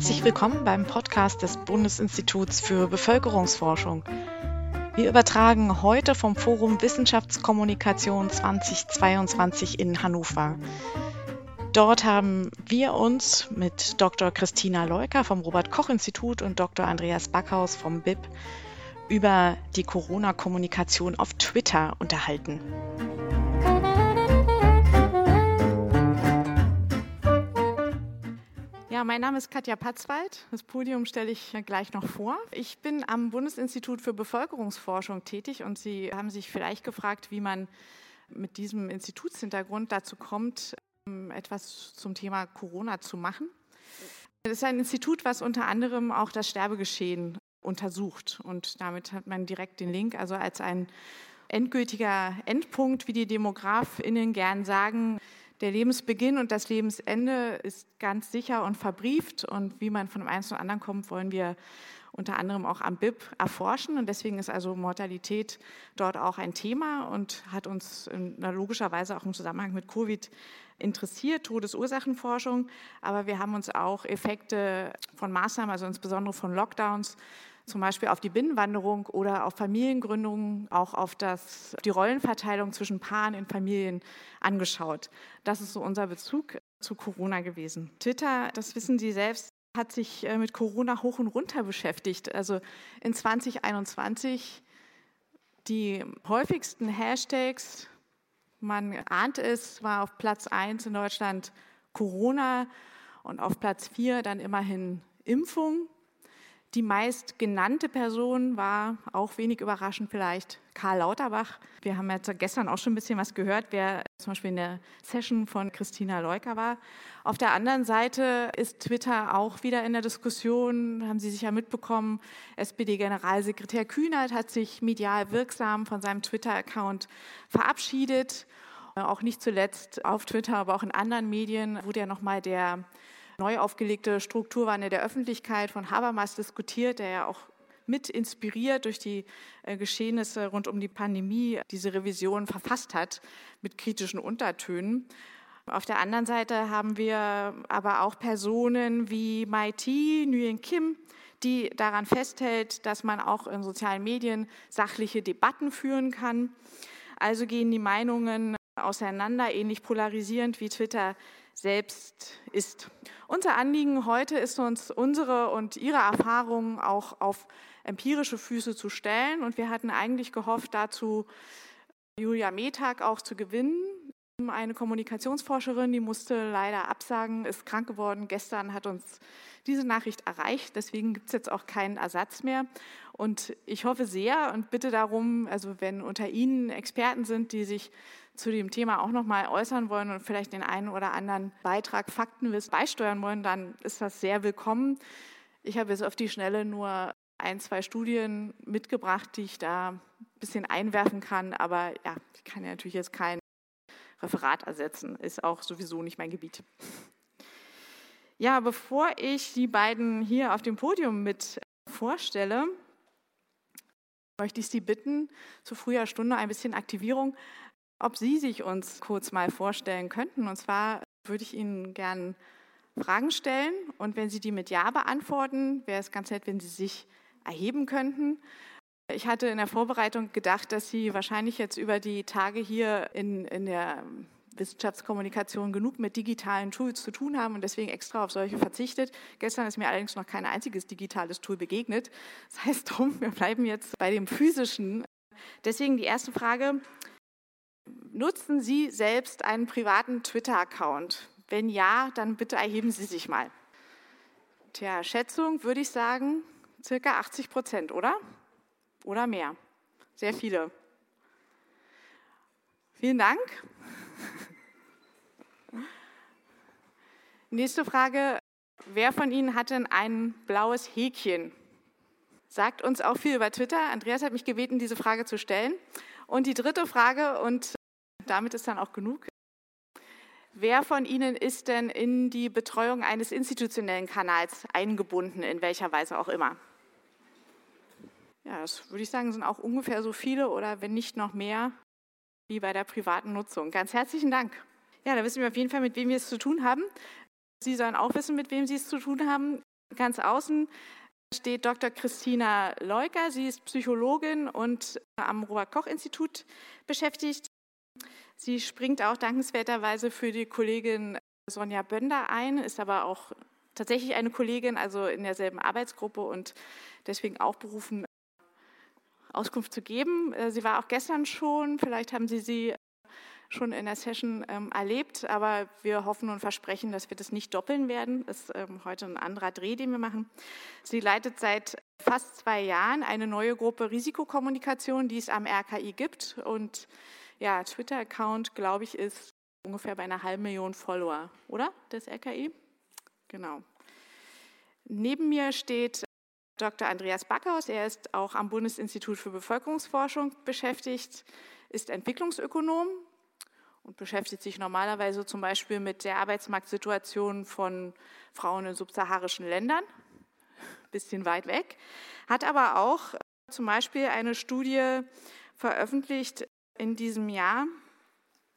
Herzlich willkommen beim Podcast des Bundesinstituts für Bevölkerungsforschung. Wir übertragen heute vom Forum Wissenschaftskommunikation 2022 in Hannover. Dort haben wir uns mit Dr. Christina Leuker vom Robert Koch Institut und Dr. Andreas Backhaus vom BIP über die Corona-Kommunikation auf Twitter unterhalten. Mein Name ist Katja Patzwald. Das Podium stelle ich gleich noch vor. Ich bin am Bundesinstitut für Bevölkerungsforschung tätig und Sie haben sich vielleicht gefragt, wie man mit diesem Institutshintergrund dazu kommt, ähm, etwas zum Thema Corona zu machen. Das ist ein Institut, was unter anderem auch das Sterbegeschehen untersucht und damit hat man direkt den Link, also als ein endgültiger Endpunkt, wie die DemografInnen gern sagen, der Lebensbeginn und das Lebensende ist ganz sicher und verbrieft. Und wie man von dem einen zum anderen kommt, wollen wir unter anderem auch am BIP erforschen. Und deswegen ist also Mortalität dort auch ein Thema und hat uns logischerweise auch im Zusammenhang mit Covid interessiert, Todesursachenforschung. Aber wir haben uns auch Effekte von Maßnahmen, also insbesondere von Lockdowns, zum Beispiel auf die Binnenwanderung oder auf Familiengründungen, auch auf das, die Rollenverteilung zwischen Paaren in Familien angeschaut. Das ist so unser Bezug zu Corona gewesen. Twitter, das wissen Sie selbst, hat sich äh, mit Corona hoch und runter beschäftigt. Also in 2021 die häufigsten Hashtags, man ahnt es, war auf Platz 1 in Deutschland Corona und auf Platz 4 dann immerhin Impfung. Die meist genannte Person war auch wenig überraschend vielleicht Karl Lauterbach. Wir haben jetzt gestern auch schon ein bisschen was gehört, wer zum Beispiel in der Session von Christina Leuker war. Auf der anderen Seite ist Twitter auch wieder in der Diskussion, haben Sie sicher mitbekommen. SPD-Generalsekretär Kühnert hat sich medial wirksam von seinem Twitter-Account verabschiedet. Auch nicht zuletzt auf Twitter, aber auch in anderen Medien wurde ja nochmal der neu aufgelegte Strukturwandel der Öffentlichkeit von Habermas diskutiert, der ja auch mit inspiriert durch die äh, Geschehnisse rund um die Pandemie diese Revision verfasst hat mit kritischen Untertönen. Auf der anderen Seite haben wir aber auch Personen wie Mai T, Nguyen Kim, die daran festhält, dass man auch in sozialen Medien sachliche Debatten führen kann. Also gehen die Meinungen auseinander, ähnlich polarisierend wie Twitter selbst ist. Unser Anliegen heute ist uns unsere und Ihre Erfahrungen auch auf empirische Füße zu stellen. Und wir hatten eigentlich gehofft, dazu Julia Metag auch zu gewinnen. Eine Kommunikationsforscherin, die musste leider absagen, ist krank geworden. Gestern hat uns diese Nachricht erreicht. Deswegen gibt es jetzt auch keinen Ersatz mehr. Und ich hoffe sehr und bitte darum, also wenn unter Ihnen Experten sind, die sich zu dem Thema auch noch mal äußern wollen und vielleicht den einen oder anderen Beitrag Faktenwiss beisteuern wollen, dann ist das sehr willkommen. Ich habe jetzt auf die Schnelle nur ein, zwei Studien mitgebracht, die ich da ein bisschen einwerfen kann, aber ja, ich kann ja natürlich jetzt kein Referat ersetzen, ist auch sowieso nicht mein Gebiet. Ja, bevor ich die beiden hier auf dem Podium mit vorstelle, möchte ich Sie bitten, zu früher Stunde ein bisschen Aktivierung ob Sie sich uns kurz mal vorstellen könnten. Und zwar würde ich Ihnen gerne Fragen stellen und wenn Sie die mit Ja beantworten, wäre es ganz nett, wenn Sie sich erheben könnten. Ich hatte in der Vorbereitung gedacht, dass Sie wahrscheinlich jetzt über die Tage hier in, in der Wissenschaftskommunikation genug mit digitalen Tools zu tun haben und deswegen extra auf solche verzichtet. Gestern ist mir allerdings noch kein einziges digitales Tool begegnet. Das heißt drum, wir bleiben jetzt bei dem physischen. Deswegen die erste Frage, Nutzen Sie selbst einen privaten Twitter-Account? Wenn ja, dann bitte erheben Sie sich mal. Tja, Schätzung würde ich sagen, circa 80 Prozent, oder? Oder mehr. Sehr viele. Vielen Dank. Nächste Frage. Wer von Ihnen hat denn ein blaues Häkchen? Sagt uns auch viel über Twitter. Andreas hat mich gebeten, diese Frage zu stellen. Und die dritte Frage, und damit ist dann auch genug. Wer von Ihnen ist denn in die Betreuung eines institutionellen Kanals eingebunden, in welcher Weise auch immer? Ja, das würde ich sagen, sind auch ungefähr so viele oder wenn nicht noch mehr wie bei der privaten Nutzung. Ganz herzlichen Dank. Ja, da wissen wir auf jeden Fall, mit wem wir es zu tun haben. Sie sollen auch wissen, mit wem Sie es zu tun haben. Ganz außen steht Dr. Christina Leuker. Sie ist Psychologin und am Robert-Koch-Institut beschäftigt. Sie springt auch dankenswerterweise für die Kollegin Sonja Bönder ein, ist aber auch tatsächlich eine Kollegin, also in derselben Arbeitsgruppe und deswegen auch berufen, Auskunft zu geben. Äh, sie war auch gestern schon, vielleicht haben Sie sie schon in der Session ähm, erlebt, aber wir hoffen und versprechen, dass wir das nicht doppeln werden. Das ist ähm, heute ein anderer Dreh, den wir machen. Sie leitet seit fast zwei Jahren eine neue Gruppe Risikokommunikation, die es am RKI gibt. Und ja, Twitter-Account, glaube ich, ist ungefähr bei einer halben Million Follower, oder? Des RKI? Genau. Neben mir steht Dr. Andreas Backhaus. Er ist auch am Bundesinstitut für Bevölkerungsforschung beschäftigt, ist Entwicklungsökonom und beschäftigt sich normalerweise zum Beispiel mit der Arbeitsmarktsituation von Frauen in subsaharischen Ländern, bisschen weit weg, hat aber auch zum Beispiel eine Studie veröffentlicht in diesem Jahr,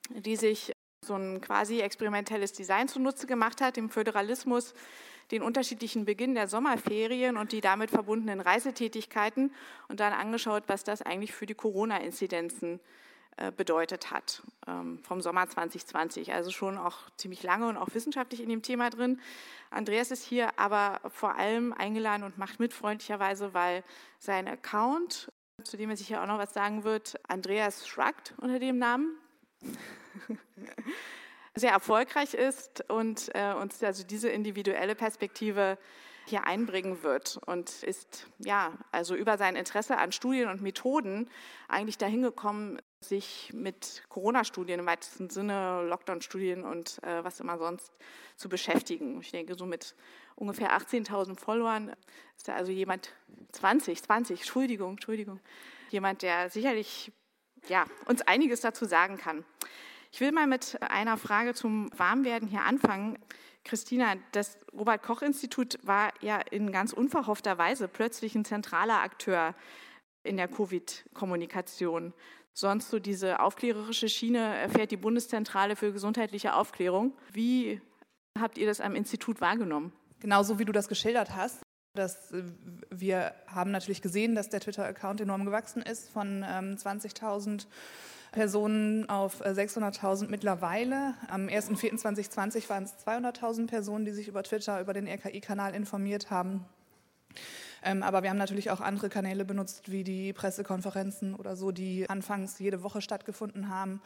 die sich so ein quasi experimentelles Design zunutze gemacht hat, dem Föderalismus, den unterschiedlichen Beginn der Sommerferien und die damit verbundenen Reisetätigkeiten und dann angeschaut, was das eigentlich für die Corona-Inzidenzen äh, bedeutet hat ähm, vom Sommer 2020. Also schon auch ziemlich lange und auch wissenschaftlich in dem Thema drin. Andreas ist hier aber vor allem eingeladen und macht mit freundlicherweise, weil sein Account, zu dem er sicher auch noch was sagen wird, Andreas Shrugged unter dem Namen, sehr erfolgreich ist und äh, uns also diese individuelle Perspektive hier einbringen wird und ist ja also über sein Interesse an Studien und Methoden eigentlich dahin gekommen, sich mit Corona-Studien im weitesten Sinne, Lockdown-Studien und äh, was immer sonst zu beschäftigen. Ich denke, so mit ungefähr 18.000 Followern ist da also jemand, 20, 20, Entschuldigung, Entschuldigung, jemand, der sicherlich ja, uns einiges dazu sagen kann. Ich will mal mit einer Frage zum Warmwerden hier anfangen. Christina, das Robert-Koch-Institut war ja in ganz unverhoffter Weise plötzlich ein zentraler Akteur in der Covid-Kommunikation. Sonst so diese aufklärerische Schiene fährt die Bundeszentrale für gesundheitliche Aufklärung. Wie habt ihr das am Institut wahrgenommen? Genauso wie du das geschildert hast. Das, äh, wir haben natürlich gesehen, dass der Twitter-Account enorm gewachsen ist von ähm, 20.000 Personen auf 600.000 äh, mittlerweile. Am 1.4.2020 waren es 200.000 Personen, die sich über Twitter, über den RKI-Kanal informiert haben. Ähm, aber wir haben natürlich auch andere Kanäle benutzt, wie die Pressekonferenzen oder so, die anfangs jede Woche stattgefunden haben,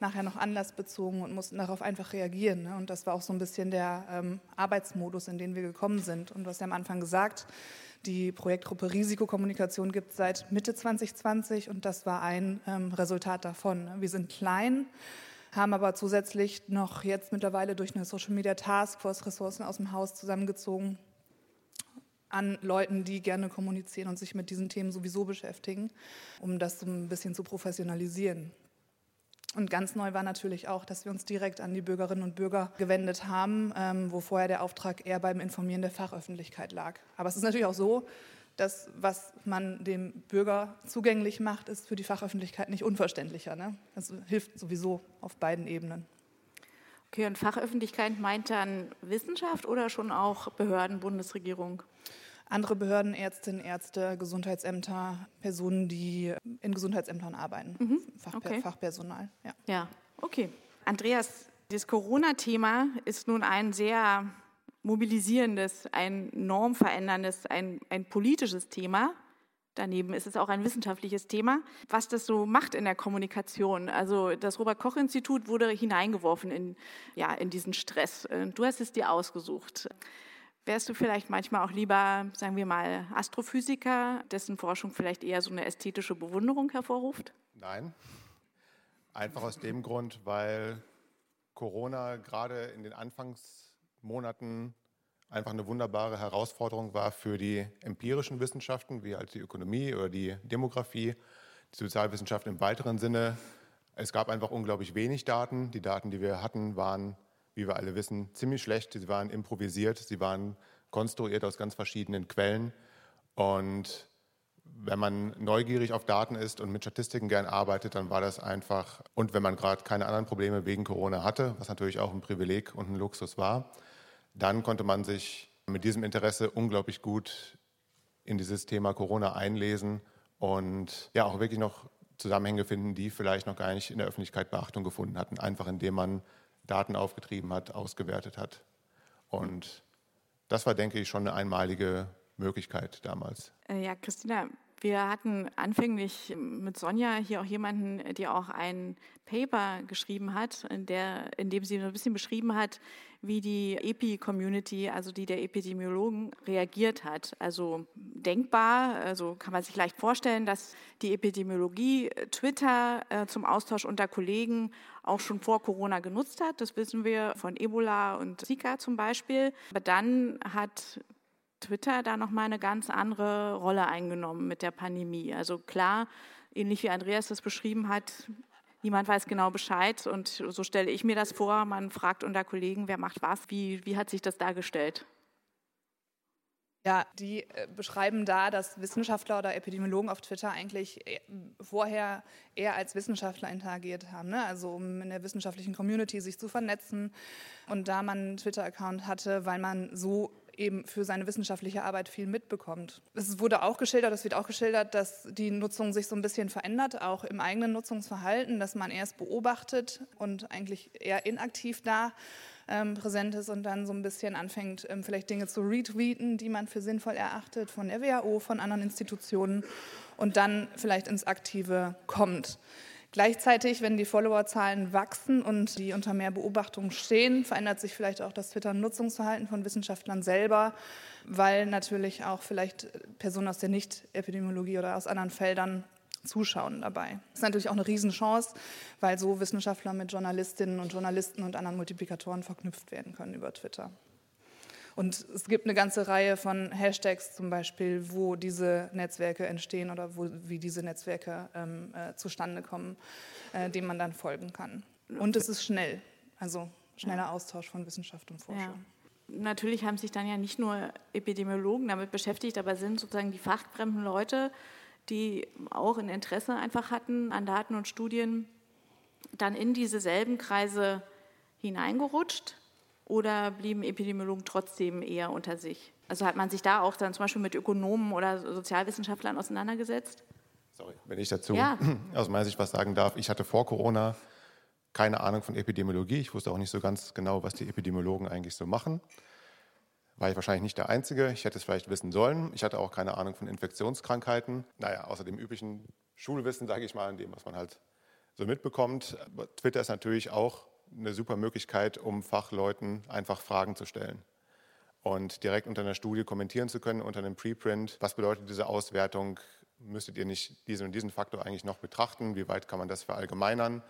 nachher noch anlassbezogen und mussten darauf einfach reagieren. Ne? Und das war auch so ein bisschen der ähm, Arbeitsmodus, in den wir gekommen sind. Und hast ja am Anfang gesagt, die Projektgruppe Risikokommunikation gibt seit Mitte 2020 und das war ein ähm, Resultat davon. Wir sind klein, haben aber zusätzlich noch jetzt mittlerweile durch eine Social Media Taskforce Ressourcen aus dem Haus zusammengezogen an Leuten, die gerne kommunizieren und sich mit diesen Themen sowieso beschäftigen, um das so ein bisschen zu professionalisieren. Und ganz neu war natürlich auch, dass wir uns direkt an die Bürgerinnen und Bürger gewendet haben, ähm, wo vorher der Auftrag eher beim Informieren der Fachöffentlichkeit lag. Aber es ist natürlich auch so, dass was man dem Bürger zugänglich macht, ist für die Fachöffentlichkeit nicht unverständlicher. Ne? Das hilft sowieso auf beiden Ebenen. Okay, und Fachöffentlichkeit meint dann Wissenschaft oder schon auch Behörden, Bundesregierung? Andere Behörden, Ärztinnen, Ärzte, Gesundheitsämter, Personen, die in Gesundheitsämtern arbeiten, mhm. Fachper okay. Fachpersonal. Ja. ja, okay. Andreas, das Corona-Thema ist nun ein sehr mobilisierendes, ein normveränderndes, ein, ein politisches Thema. Daneben ist es auch ein wissenschaftliches Thema, was das so macht in der Kommunikation. Also das Robert Koch Institut wurde hineingeworfen in, ja, in diesen Stress. Du hast es dir ausgesucht. Wärst du vielleicht manchmal auch lieber, sagen wir mal, Astrophysiker, dessen Forschung vielleicht eher so eine ästhetische Bewunderung hervorruft? Nein. Einfach aus dem Grund, weil Corona gerade in den Anfangsmonaten einfach eine wunderbare Herausforderung war für die empirischen Wissenschaften, wie halt die Ökonomie oder die Demografie, die Sozialwissenschaft im weiteren Sinne. Es gab einfach unglaublich wenig Daten. Die Daten, die wir hatten, waren wie wir alle wissen, ziemlich schlecht. Sie waren improvisiert, sie waren konstruiert aus ganz verschiedenen Quellen. Und wenn man neugierig auf Daten ist und mit Statistiken gern arbeitet, dann war das einfach, und wenn man gerade keine anderen Probleme wegen Corona hatte, was natürlich auch ein Privileg und ein Luxus war, dann konnte man sich mit diesem Interesse unglaublich gut in dieses Thema Corona einlesen und ja auch wirklich noch Zusammenhänge finden, die vielleicht noch gar nicht in der Öffentlichkeit Beachtung gefunden hatten, einfach indem man Daten aufgetrieben hat, ausgewertet hat. Und das war, denke ich, schon eine einmalige Möglichkeit damals. Äh, ja, Christina, wir hatten anfänglich mit Sonja hier auch jemanden, die auch ein Paper geschrieben hat, in, der, in dem sie so ein bisschen beschrieben hat, wie die EPI-Community, also die der Epidemiologen, reagiert hat. Also denkbar, also kann man sich leicht vorstellen, dass die Epidemiologie Twitter äh, zum Austausch unter Kollegen auch schon vor Corona genutzt hat. Das wissen wir von Ebola und Zika zum Beispiel. Aber dann hat Twitter da nochmal eine ganz andere Rolle eingenommen mit der Pandemie. Also klar, ähnlich wie Andreas das beschrieben hat, niemand weiß genau Bescheid und so stelle ich mir das vor. Man fragt unter Kollegen, wer macht was, wie, wie hat sich das dargestellt? Ja, die äh, beschreiben da, dass Wissenschaftler oder Epidemiologen auf Twitter eigentlich äh, vorher eher als Wissenschaftler interagiert haben. Ne? Also um in der wissenschaftlichen Community sich zu vernetzen. Und da man einen Twitter-Account hatte, weil man so eben für seine wissenschaftliche Arbeit viel mitbekommt. Es wurde auch geschildert, es wird auch geschildert, dass die Nutzung sich so ein bisschen verändert, auch im eigenen Nutzungsverhalten, dass man erst beobachtet und eigentlich eher inaktiv da ähm, präsent ist und dann so ein bisschen anfängt, ähm, vielleicht Dinge zu retweeten, die man für sinnvoll erachtet, von der WHO, von anderen Institutionen und dann vielleicht ins Aktive kommt. Gleichzeitig, wenn die Followerzahlen wachsen und die unter mehr Beobachtung stehen, verändert sich vielleicht auch das Twitter-Nutzungsverhalten von Wissenschaftlern selber, weil natürlich auch vielleicht Personen aus der Nicht-Epidemiologie oder aus anderen Feldern zuschauen dabei. Das ist natürlich auch eine Riesenchance, weil so Wissenschaftler mit Journalistinnen und Journalisten und anderen Multiplikatoren verknüpft werden können über Twitter. Und es gibt eine ganze Reihe von Hashtags zum Beispiel, wo diese Netzwerke entstehen oder wo, wie diese Netzwerke ähm, äh, zustande kommen, äh, dem man dann folgen kann. Und es ist schnell, also schneller Austausch von Wissenschaft und Forschung. Ja. Natürlich haben sich dann ja nicht nur Epidemiologen damit beschäftigt, aber sind sozusagen die fachfremden Leute, die auch ein Interesse einfach hatten an Daten und Studien, dann in diese selben Kreise hineingerutscht oder blieben Epidemiologen trotzdem eher unter sich? Also hat man sich da auch dann zum Beispiel mit Ökonomen oder Sozialwissenschaftlern auseinandergesetzt? Sorry, wenn ich dazu ja. aus meiner Sicht was sagen darf. Ich hatte vor Corona keine Ahnung von Epidemiologie. Ich wusste auch nicht so ganz genau, was die Epidemiologen eigentlich so machen. War ich wahrscheinlich nicht der Einzige. Ich hätte es vielleicht wissen sollen. Ich hatte auch keine Ahnung von Infektionskrankheiten. Naja, außer dem üblichen Schulwissen, sage ich mal, in dem, was man halt so mitbekommt. Aber Twitter ist natürlich auch eine super Möglichkeit, um Fachleuten einfach Fragen zu stellen und direkt unter einer Studie kommentieren zu können, unter einem Preprint. Was bedeutet diese Auswertung? Müsstet ihr nicht diesen und diesen Faktor eigentlich noch betrachten? Wie weit kann man das verallgemeinern?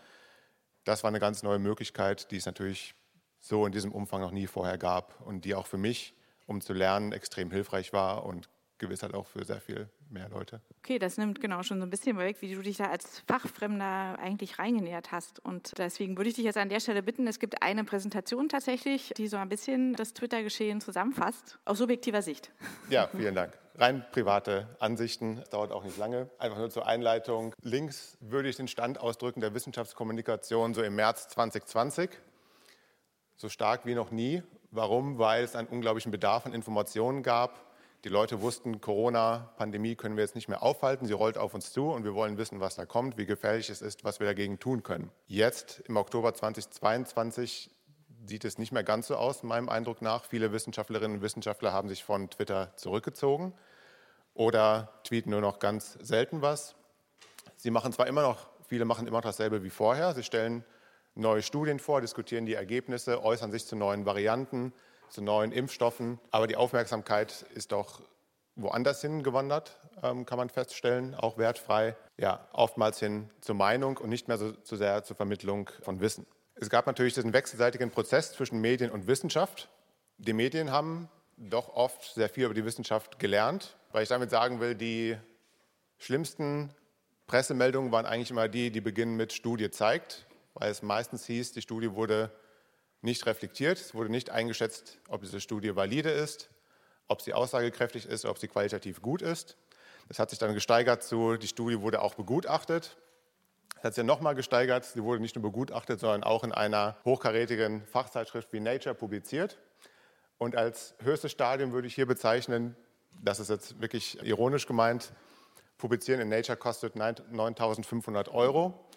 Das war eine ganz neue Möglichkeit, die es natürlich so in diesem Umfang noch nie vorher gab und die auch für mich, um zu lernen, extrem hilfreich war und gewiss halt auch für sehr viel mehr Leute. Okay, das nimmt genau schon so ein bisschen weg, wie du dich da als Fachfremder eigentlich reingenähert hast. Und deswegen würde ich dich jetzt an der Stelle bitten, es gibt eine Präsentation tatsächlich, die so ein bisschen das Twitter-Geschehen zusammenfasst, aus subjektiver Sicht. Ja, vielen Dank. Rein private Ansichten, dauert auch nicht lange. Einfach nur zur Einleitung. Links würde ich den Stand ausdrücken der Wissenschaftskommunikation so im März 2020. So stark wie noch nie. Warum? Weil es einen unglaublichen Bedarf an Informationen gab die Leute wussten, Corona, Pandemie können wir jetzt nicht mehr aufhalten. Sie rollt auf uns zu und wir wollen wissen, was da kommt, wie gefährlich es ist, was wir dagegen tun können. Jetzt, im Oktober 2022, sieht es nicht mehr ganz so aus, meinem Eindruck nach. Viele Wissenschaftlerinnen und Wissenschaftler haben sich von Twitter zurückgezogen oder tweeten nur noch ganz selten was. Sie machen zwar immer noch, viele machen immer noch dasselbe wie vorher. Sie stellen neue Studien vor, diskutieren die Ergebnisse, äußern sich zu neuen Varianten, zu neuen Impfstoffen. Aber die Aufmerksamkeit ist doch woanders hingewandert, ähm, kann man feststellen, auch wertfrei. Ja, oftmals hin zur Meinung und nicht mehr so, so sehr zur Vermittlung von Wissen. Es gab natürlich diesen wechselseitigen Prozess zwischen Medien und Wissenschaft. Die Medien haben doch oft sehr viel über die Wissenschaft gelernt, weil ich damit sagen will, die schlimmsten Pressemeldungen waren eigentlich immer die, die beginnen mit Studie zeigt, weil es meistens hieß, die Studie wurde nicht reflektiert. Es wurde nicht eingeschätzt, ob diese Studie valide ist, ob sie aussagekräftig ist, ob sie qualitativ gut ist. Das hat sich dann gesteigert zu, die Studie wurde auch begutachtet. Das hat sich dann nochmal gesteigert. Sie wurde nicht nur begutachtet, sondern auch in einer hochkarätigen Fachzeitschrift wie Nature publiziert. Und als höchstes Stadium würde ich hier bezeichnen, das ist jetzt wirklich ironisch gemeint, Publizieren in Nature kostet 9.500 Euro.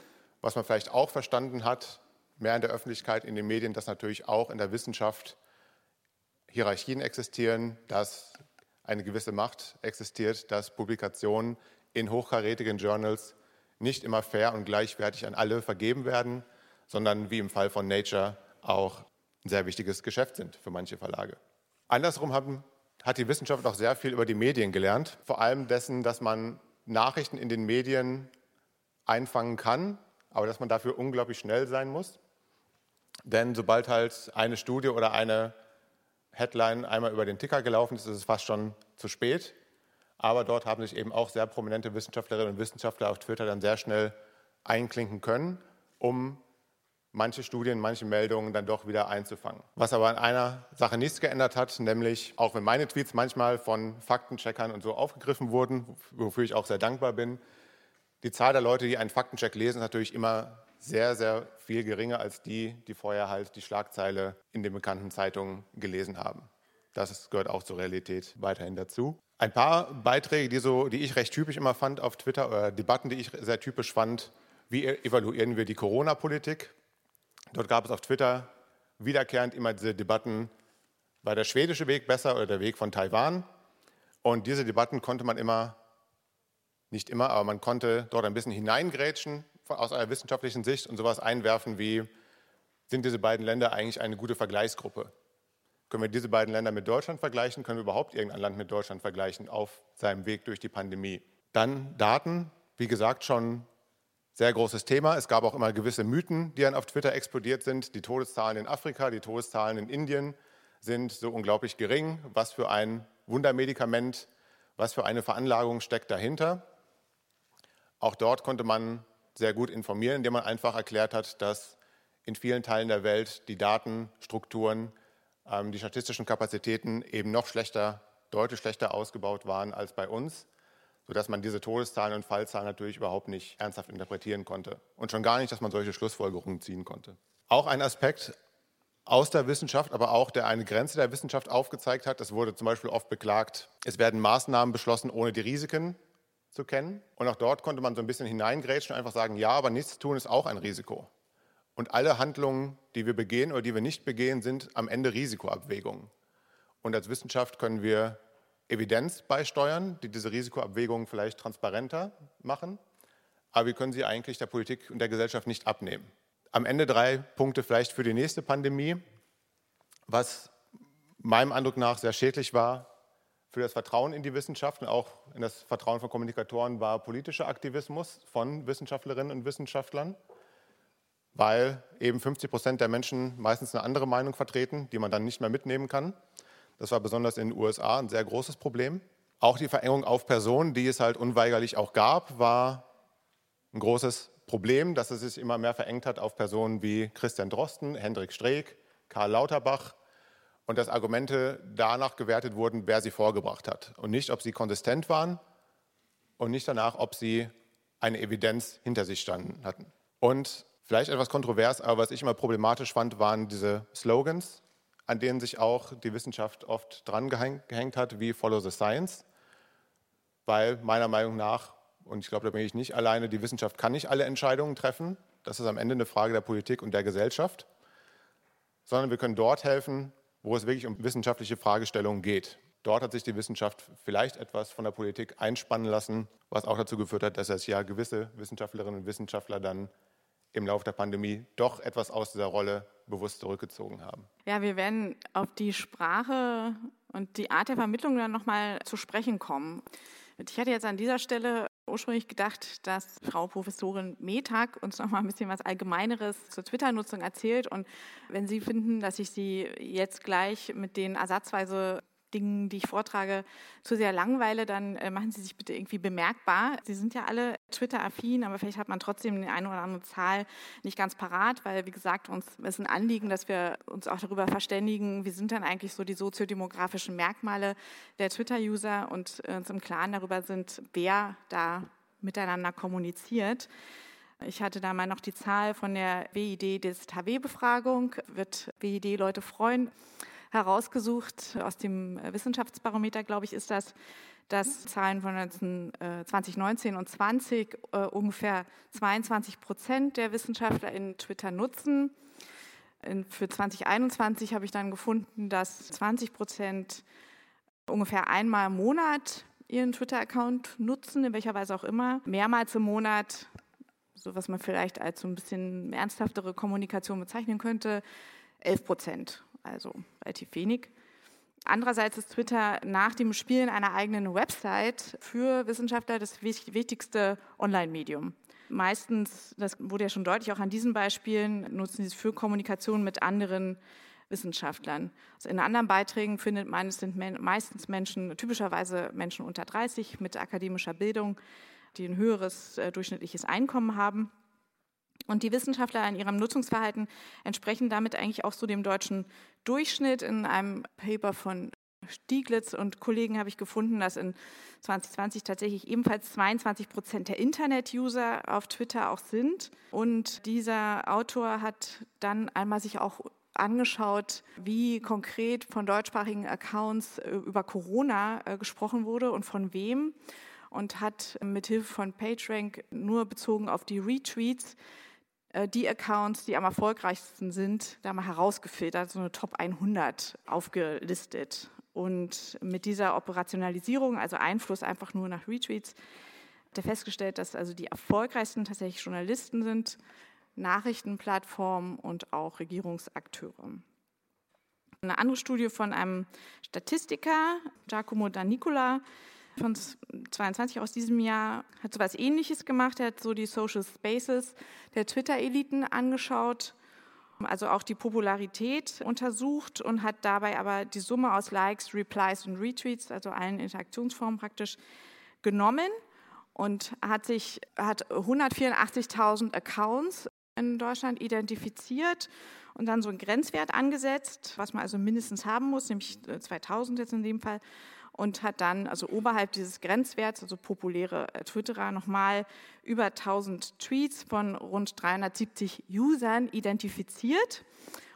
Was man vielleicht auch verstanden hat, mehr in der Öffentlichkeit, in den Medien, dass natürlich auch in der Wissenschaft Hierarchien existieren, dass eine gewisse Macht existiert, dass Publikationen in hochkarätigen Journals nicht immer fair und gleichwertig an alle vergeben werden, sondern wie im Fall von Nature auch ein sehr wichtiges Geschäft sind für manche Verlage. Andersrum haben, hat die Wissenschaft auch sehr viel über die Medien gelernt, vor allem dessen, dass man Nachrichten in den Medien einfangen kann, aber dass man dafür unglaublich schnell sein muss. Denn sobald halt eine Studie oder eine Headline einmal über den Ticker gelaufen ist, ist es fast schon zu spät. Aber dort haben sich eben auch sehr prominente Wissenschaftlerinnen und Wissenschaftler auf Twitter dann sehr schnell einklinken können, um manche Studien, manche Meldungen dann doch wieder einzufangen. Was aber an einer Sache nichts geändert hat, nämlich auch wenn meine Tweets manchmal von Faktencheckern und so aufgegriffen wurden, wofür ich auch sehr dankbar bin, die Zahl der Leute, die einen Faktencheck lesen, ist natürlich immer sehr, sehr viel geringer als die, die vorher halt die Schlagzeile in den bekannten Zeitungen gelesen haben. Das gehört auch zur Realität weiterhin dazu. Ein paar Beiträge, die, so, die ich recht typisch immer fand auf Twitter, oder Debatten, die ich sehr typisch fand, wie evaluieren wir die Corona-Politik? Dort gab es auf Twitter wiederkehrend immer diese Debatten, war der schwedische Weg besser oder der Weg von Taiwan? Und diese Debatten konnte man immer, nicht immer, aber man konnte dort ein bisschen hineingrätschen aus einer wissenschaftlichen Sicht und sowas einwerfen wie, sind diese beiden Länder eigentlich eine gute Vergleichsgruppe? Können wir diese beiden Länder mit Deutschland vergleichen? Können wir überhaupt irgendein Land mit Deutschland vergleichen auf seinem Weg durch die Pandemie? Dann Daten, wie gesagt, schon sehr großes Thema. Es gab auch immer gewisse Mythen, die dann auf Twitter explodiert sind. Die Todeszahlen in Afrika, die Todeszahlen in Indien sind so unglaublich gering. Was für ein Wundermedikament, was für eine Veranlagung steckt dahinter. Auch dort konnte man sehr gut informieren, indem man einfach erklärt hat, dass in vielen Teilen der Welt die Datenstrukturen, ähm, die statistischen Kapazitäten eben noch schlechter, deutlich schlechter ausgebaut waren als bei uns sodass man diese Todeszahlen und Fallzahlen natürlich überhaupt nicht ernsthaft interpretieren konnte. Und schon gar nicht, dass man solche Schlussfolgerungen ziehen konnte. Auch ein Aspekt aus der Wissenschaft, aber auch der eine Grenze der Wissenschaft aufgezeigt hat. Es wurde zum Beispiel oft beklagt, es werden Maßnahmen beschlossen, ohne die Risiken zu kennen. Und auch dort konnte man so ein bisschen hineingrätschen und einfach sagen, ja, aber nichts tun ist auch ein Risiko. Und alle Handlungen, die wir begehen oder die wir nicht begehen, sind am Ende Risikoabwägungen. Und als Wissenschaft können wir Evidenz beisteuern, die diese Risikoabwägungen vielleicht transparenter machen, aber wir können sie eigentlich der Politik und der Gesellschaft nicht abnehmen. Am Ende drei Punkte vielleicht für die nächste Pandemie. Was meinem Eindruck nach sehr schädlich war für das Vertrauen in die Wissenschaft und auch in das Vertrauen von Kommunikatoren war politischer Aktivismus von Wissenschaftlerinnen und Wissenschaftlern, weil eben 50 Prozent der Menschen meistens eine andere Meinung vertreten, die man dann nicht mehr mitnehmen kann. Das war besonders in den USA ein sehr großes Problem. Auch die Verengung auf Personen, die es halt unweigerlich auch gab, war ein großes Problem, dass es sich immer mehr verengt hat auf Personen wie Christian Drosten, Hendrik Streeck, Karl Lauterbach und dass Argumente danach gewertet wurden, wer sie vorgebracht hat und nicht, ob sie konsistent waren und nicht danach, ob sie eine Evidenz hinter sich standen hatten. Und vielleicht etwas kontrovers, aber was ich immer problematisch fand, waren diese Slogans, an denen sich auch die Wissenschaft oft dran gehängt hat, wie Follow the Science, weil meiner Meinung nach, und ich glaube, da bin ich nicht alleine, die Wissenschaft kann nicht alle Entscheidungen treffen. Das ist am Ende eine Frage der Politik und der Gesellschaft, sondern wir können dort helfen, wo es wirklich um wissenschaftliche Fragestellungen geht. Dort hat sich die Wissenschaft vielleicht etwas von der Politik einspannen lassen, was auch dazu geführt hat, dass es ja gewisse Wissenschaftlerinnen und Wissenschaftler dann im Laufe der Pandemie doch etwas aus dieser Rolle bewusst zurückgezogen haben. Ja, wir werden auf die Sprache und die Art der Vermittlung dann nochmal zu sprechen kommen. Ich hatte jetzt an dieser Stelle ursprünglich gedacht, dass Frau Professorin Metag uns noch mal ein bisschen was Allgemeineres zur Twitter-Nutzung erzählt. Und wenn Sie finden, dass ich Sie jetzt gleich mit den ersatzweise Dingen, die ich vortrage, zu sehr langweile, dann äh, machen Sie sich bitte irgendwie bemerkbar. Sie sind ja alle Twitter-affin, aber vielleicht hat man trotzdem eine oder andere Zahl nicht ganz parat, weil, wie gesagt, uns ist ein Anliegen, dass wir uns auch darüber verständigen, wie sind dann eigentlich so die soziodemografischen Merkmale der Twitter-User und äh, uns im Klaren darüber sind, wer da miteinander kommuniziert. Ich hatte da mal noch die Zahl von der WID-DSTW-Befragung, wird WID Leute freuen herausgesucht, aus dem Wissenschaftsbarometer, glaube ich, ist das, dass Zahlen von 2019 und 20 äh, ungefähr 22 Prozent der Wissenschaftler in Twitter nutzen. In, für 2021 habe ich dann gefunden, dass 20 Prozent ungefähr einmal im Monat ihren Twitter-Account nutzen, in welcher Weise auch immer, mehrmals im Monat, so was man vielleicht als so ein bisschen ernsthaftere Kommunikation bezeichnen könnte, 11 Prozent, also relativ wenig. Andererseits ist Twitter nach dem Spielen einer eigenen Website für Wissenschaftler das wichtigste Online-Medium. Meistens, das wurde ja schon deutlich auch an diesen Beispielen, nutzen sie es für Kommunikation mit anderen Wissenschaftlern. Also in anderen Beiträgen findet man, es sind meistens Menschen, typischerweise Menschen unter 30 mit akademischer Bildung, die ein höheres äh, durchschnittliches Einkommen haben. Und die Wissenschaftler in ihrem Nutzungsverhalten entsprechen damit eigentlich auch so dem deutschen Durchschnitt. In einem Paper von Stieglitz und Kollegen habe ich gefunden, dass in 2020 tatsächlich ebenfalls 22 Prozent der Internet-User auf Twitter auch sind. Und dieser Autor hat dann einmal sich auch angeschaut, wie konkret von deutschsprachigen Accounts äh, über Corona äh, gesprochen wurde und von wem und hat mithilfe von PageRank nur bezogen auf die Retweets die Accounts, die am erfolgreichsten sind, da mal herausgefiltert, so eine Top 100 aufgelistet. Und mit dieser Operationalisierung, also Einfluss einfach nur nach Retweets, hat er festgestellt, dass also die erfolgreichsten tatsächlich Journalisten sind, Nachrichtenplattformen und auch Regierungsakteure. Eine andere Studie von einem Statistiker, Giacomo Danicola, von 22 aus diesem Jahr hat so etwas Ähnliches gemacht. Er hat so die Social Spaces der Twitter-Eliten angeschaut, also auch die Popularität untersucht und hat dabei aber die Summe aus Likes, Replies und Retweets, also allen Interaktionsformen praktisch, genommen und hat sich hat 184.000 Accounts in Deutschland identifiziert und dann so einen Grenzwert angesetzt, was man also mindestens haben muss, nämlich 2000 jetzt in dem Fall und hat dann also oberhalb dieses Grenzwerts, also populäre äh, Twitterer, nochmal über 1000 Tweets von rund 370 Usern identifiziert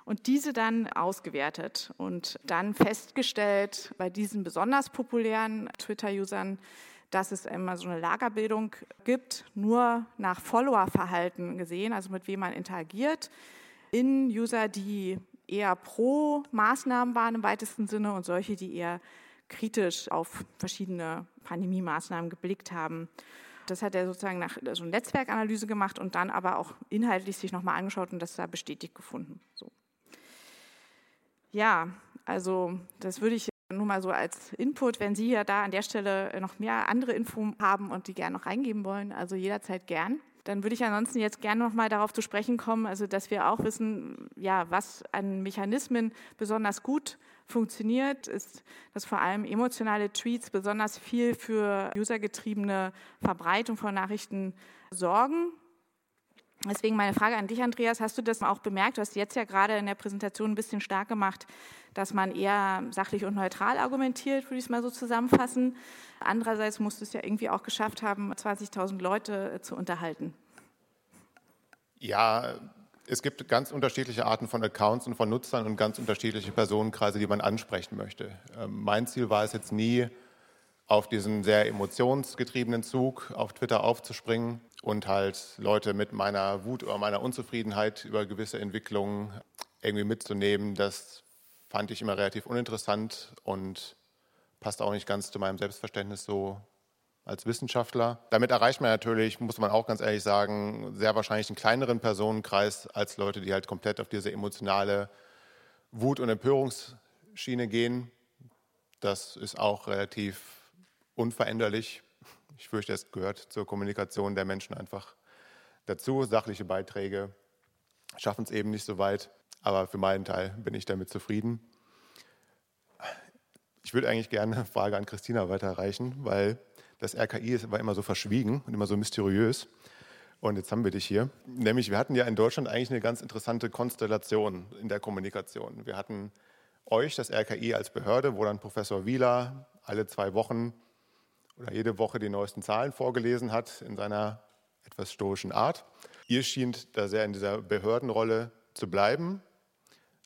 und diese dann ausgewertet und dann festgestellt bei diesen besonders populären Twitter-Usern, dass es immer so eine Lagerbildung gibt, nur nach Follower-Verhalten gesehen, also mit wem man interagiert, in User, die eher pro Maßnahmen waren im weitesten Sinne und solche, die eher kritisch auf verschiedene Pandemie-Maßnahmen geblickt haben. Das hat er sozusagen nach so einer Netzwerkanalyse gemacht und dann aber auch inhaltlich sich nochmal angeschaut und das da bestätigt gefunden. So. Ja, also das würde ich nur mal so als Input, wenn Sie ja da an der Stelle noch mehr andere Infos haben und die gerne noch reingeben wollen, also jederzeit gern. Dann würde ich ansonsten jetzt gerne noch mal darauf zu sprechen kommen, also dass wir auch wissen, ja, was an Mechanismen besonders gut funktioniert, ist, dass vor allem emotionale Tweets besonders viel für usergetriebene Verbreitung von Nachrichten sorgen. Deswegen meine Frage an dich, Andreas, hast du das auch bemerkt? Du hast jetzt ja gerade in der Präsentation ein bisschen stark gemacht, dass man eher sachlich und neutral argumentiert, würde ich es mal so zusammenfassen. Andererseits musst du es ja irgendwie auch geschafft haben, 20.000 Leute zu unterhalten. Ja, es gibt ganz unterschiedliche Arten von Accounts und von Nutzern und ganz unterschiedliche Personenkreise, die man ansprechen möchte. Ähm, mein Ziel war es jetzt nie, auf diesen sehr emotionsgetriebenen Zug auf Twitter aufzuspringen und halt Leute mit meiner Wut oder meiner Unzufriedenheit über gewisse Entwicklungen irgendwie mitzunehmen. Das fand ich immer relativ uninteressant und passt auch nicht ganz zu meinem Selbstverständnis so als Wissenschaftler. Damit erreicht man natürlich, muss man auch ganz ehrlich sagen, sehr wahrscheinlich einen kleineren Personenkreis als Leute, die halt komplett auf diese emotionale Wut- und Empörungsschiene gehen. Das ist auch relativ unveränderlich. Ich fürchte, es gehört zur Kommunikation der Menschen einfach dazu. Sachliche Beiträge schaffen es eben nicht so weit, aber für meinen Teil bin ich damit zufrieden. Ich würde eigentlich gerne eine Frage an Christina weiterreichen, weil das RKI war immer so verschwiegen und immer so mysteriös. Und jetzt haben wir dich hier. Nämlich, wir hatten ja in Deutschland eigentlich eine ganz interessante Konstellation in der Kommunikation. Wir hatten euch, das RKI, als Behörde, wo dann Professor Wieler alle zwei Wochen oder jede Woche die neuesten Zahlen vorgelesen hat in seiner etwas stoischen Art. Ihr schient da sehr in dieser Behördenrolle zu bleiben.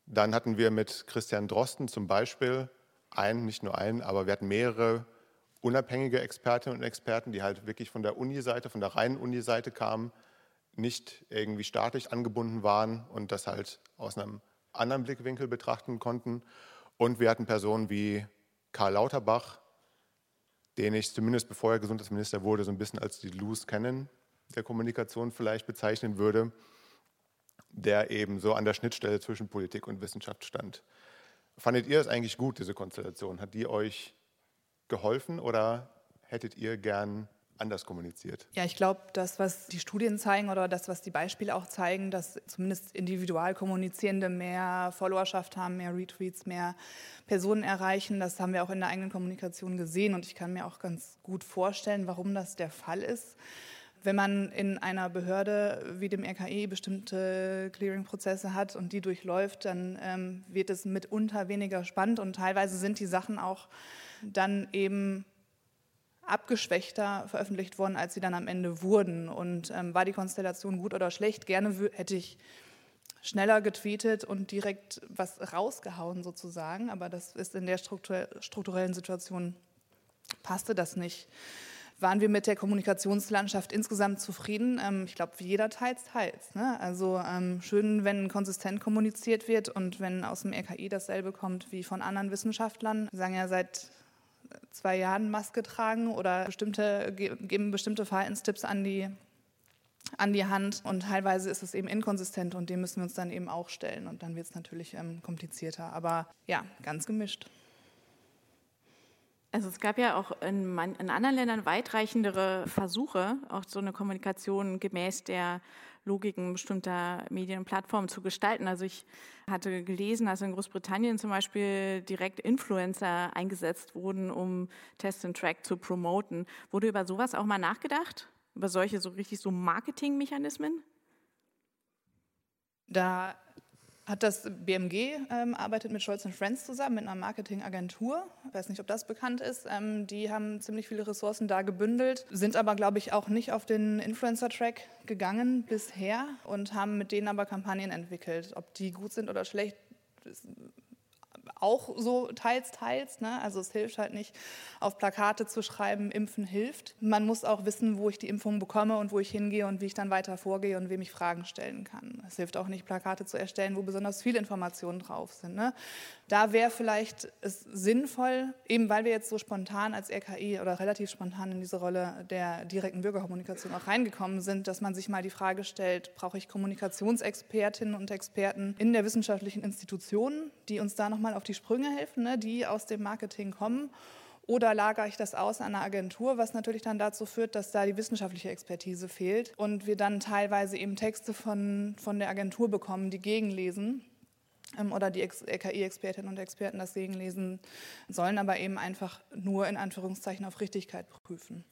Dann hatten wir mit Christian Drosten zum Beispiel einen, nicht nur einen, aber wir hatten mehrere unabhängige Expertinnen und Experten, die halt wirklich von der Uni-Seite, von der reinen Uni-Seite kamen, nicht irgendwie staatlich angebunden waren und das halt aus einem anderen Blickwinkel betrachten konnten. Und wir hatten Personen wie Karl Lauterbach, den ich zumindest bevor er Gesundheitsminister wurde, so ein bisschen als die Loose Cannon der Kommunikation vielleicht bezeichnen würde, der eben so an der Schnittstelle zwischen Politik und Wissenschaft stand. Fandet ihr es eigentlich gut, diese Konstellation? Hat die euch geholfen oder hättet ihr gern anders kommuniziert? Ja, ich glaube, das, was die Studien zeigen oder das, was die Beispiele auch zeigen, dass zumindest individual Kommunizierende mehr Followerschaft haben, mehr Retweets, mehr Personen erreichen, das haben wir auch in der eigenen Kommunikation gesehen und ich kann mir auch ganz gut vorstellen, warum das der Fall ist. Wenn man in einer Behörde wie dem RKI bestimmte Clearing-Prozesse hat und die durchläuft, dann ähm, wird es mitunter weniger spannend und teilweise sind die Sachen auch dann eben abgeschwächter veröffentlicht worden, als sie dann am Ende wurden. Und ähm, war die Konstellation gut oder schlecht? Gerne hätte ich schneller getweetet und direkt was rausgehauen sozusagen, aber das ist in der strukturellen Situation passte das nicht. Waren wir mit der Kommunikationslandschaft insgesamt zufrieden? Ähm, ich glaube, jeder teils, teils. Ne? Also ähm, schön, wenn konsistent kommuniziert wird und wenn aus dem RKI dasselbe kommt wie von anderen Wissenschaftlern. Wir sagen ja seit zwei Jahren Maske tragen oder bestimmte, geben bestimmte Verhaltenstipps an die, an die Hand. Und teilweise ist es eben inkonsistent und dem müssen wir uns dann eben auch stellen. Und dann wird es natürlich ähm, komplizierter. Aber ja, ganz gemischt. Also es gab ja auch in, in, anderen Ländern weitreichendere Versuche, auch so eine Kommunikation gemäß der Logiken bestimmter Medien und Plattformen zu gestalten. Also ich hatte gelesen, dass in Großbritannien zum Beispiel direkt Influencer eingesetzt wurden, um Test and Track zu promoten. Wurde über sowas auch mal nachgedacht? Über solche so richtig so Marketingmechanismen? Da hat das BMG ähm, arbeitet mit Scholz Friends zusammen, mit einer Marketingagentur. Ich weiß nicht, ob das bekannt ist. Ähm, die haben ziemlich viele Ressourcen da gebündelt, sind aber, glaube ich, auch nicht auf den Influencer-Track gegangen bisher und haben mit denen aber Kampagnen entwickelt. Ob die gut sind oder schlecht, auch so teils, teils. Ne? Also es hilft halt nicht, auf Plakate zu schreiben, Impfen hilft. Man muss auch wissen, wo ich die Impfung bekomme und wo ich hingehe und wie ich dann weiter vorgehe und wem ich Fragen stellen kann. Es hilft auch nicht, Plakate zu erstellen, wo besonders viele Informationen drauf sind. Ne? Da wäre vielleicht es sinnvoll, eben weil wir jetzt so spontan als RKI oder relativ spontan in diese Rolle der direkten Bürgerkommunikation auch reingekommen sind, dass man sich mal die Frage stellt, brauche ich Kommunikationsexpertinnen und Experten in der wissenschaftlichen Institution, die uns da nochmal auf die Sprünge helfen, ne, die aus dem Marketing kommen? Oder lagere ich das aus an eine Agentur, was natürlich dann dazu führt, dass da die wissenschaftliche Expertise fehlt und wir dann teilweise eben Texte von, von der Agentur bekommen, die gegenlesen ähm, oder die RKI-Expertinnen und Experten das gegenlesen sollen, aber eben einfach nur in Anführungszeichen auf Richtigkeit prüfen.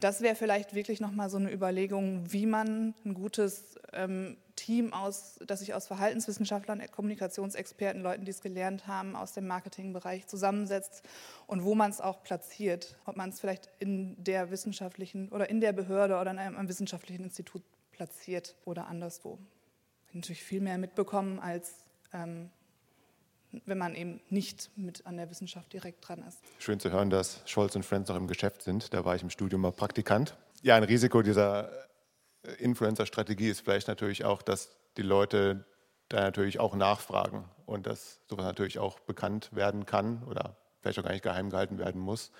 Das wäre vielleicht wirklich nochmal so eine Überlegung, wie man ein gutes ähm, Team aus, das sich aus Verhaltenswissenschaftlern, Kommunikationsexperten, Leuten, die es gelernt haben, aus dem Marketingbereich zusammensetzt und wo man es auch platziert. Ob man es vielleicht in der wissenschaftlichen oder in der Behörde oder in einem, einem wissenschaftlichen Institut platziert oder anderswo. Natürlich viel mehr mitbekommen als ähm, wenn man eben nicht mit an der Wissenschaft direkt dran ist. Schön zu hören, dass Scholz und Friends noch im Geschäft sind. Da war ich im Studium mal Praktikant. Ja, ein Risiko dieser äh, Influencer-Strategie ist vielleicht natürlich auch, dass die Leute da natürlich auch nachfragen und dass sowas natürlich auch bekannt werden kann oder vielleicht auch gar nicht geheim gehalten werden muss.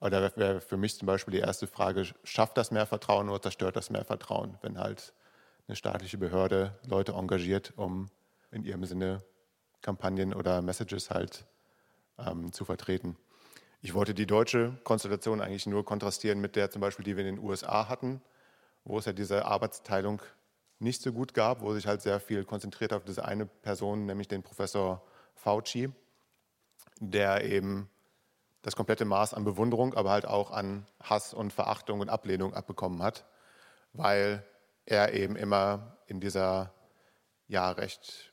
Aber da wäre für mich zum Beispiel die erste Frage, schafft das mehr Vertrauen oder zerstört das mehr Vertrauen, wenn halt eine staatliche Behörde Leute engagiert, um in ihrem Sinne Kampagnen oder Messages halt ähm, zu vertreten. Ich wollte die deutsche Konstellation eigentlich nur kontrastieren mit der zum Beispiel, die wir in den USA hatten, wo es ja diese Arbeitsteilung nicht so gut gab, wo sich halt sehr viel konzentriert auf diese eine Person, nämlich den Professor Fauci, der eben das komplette Maß an Bewunderung, aber halt auch an Hass und Verachtung und Ablehnung abbekommen hat, weil er eben immer in dieser ja recht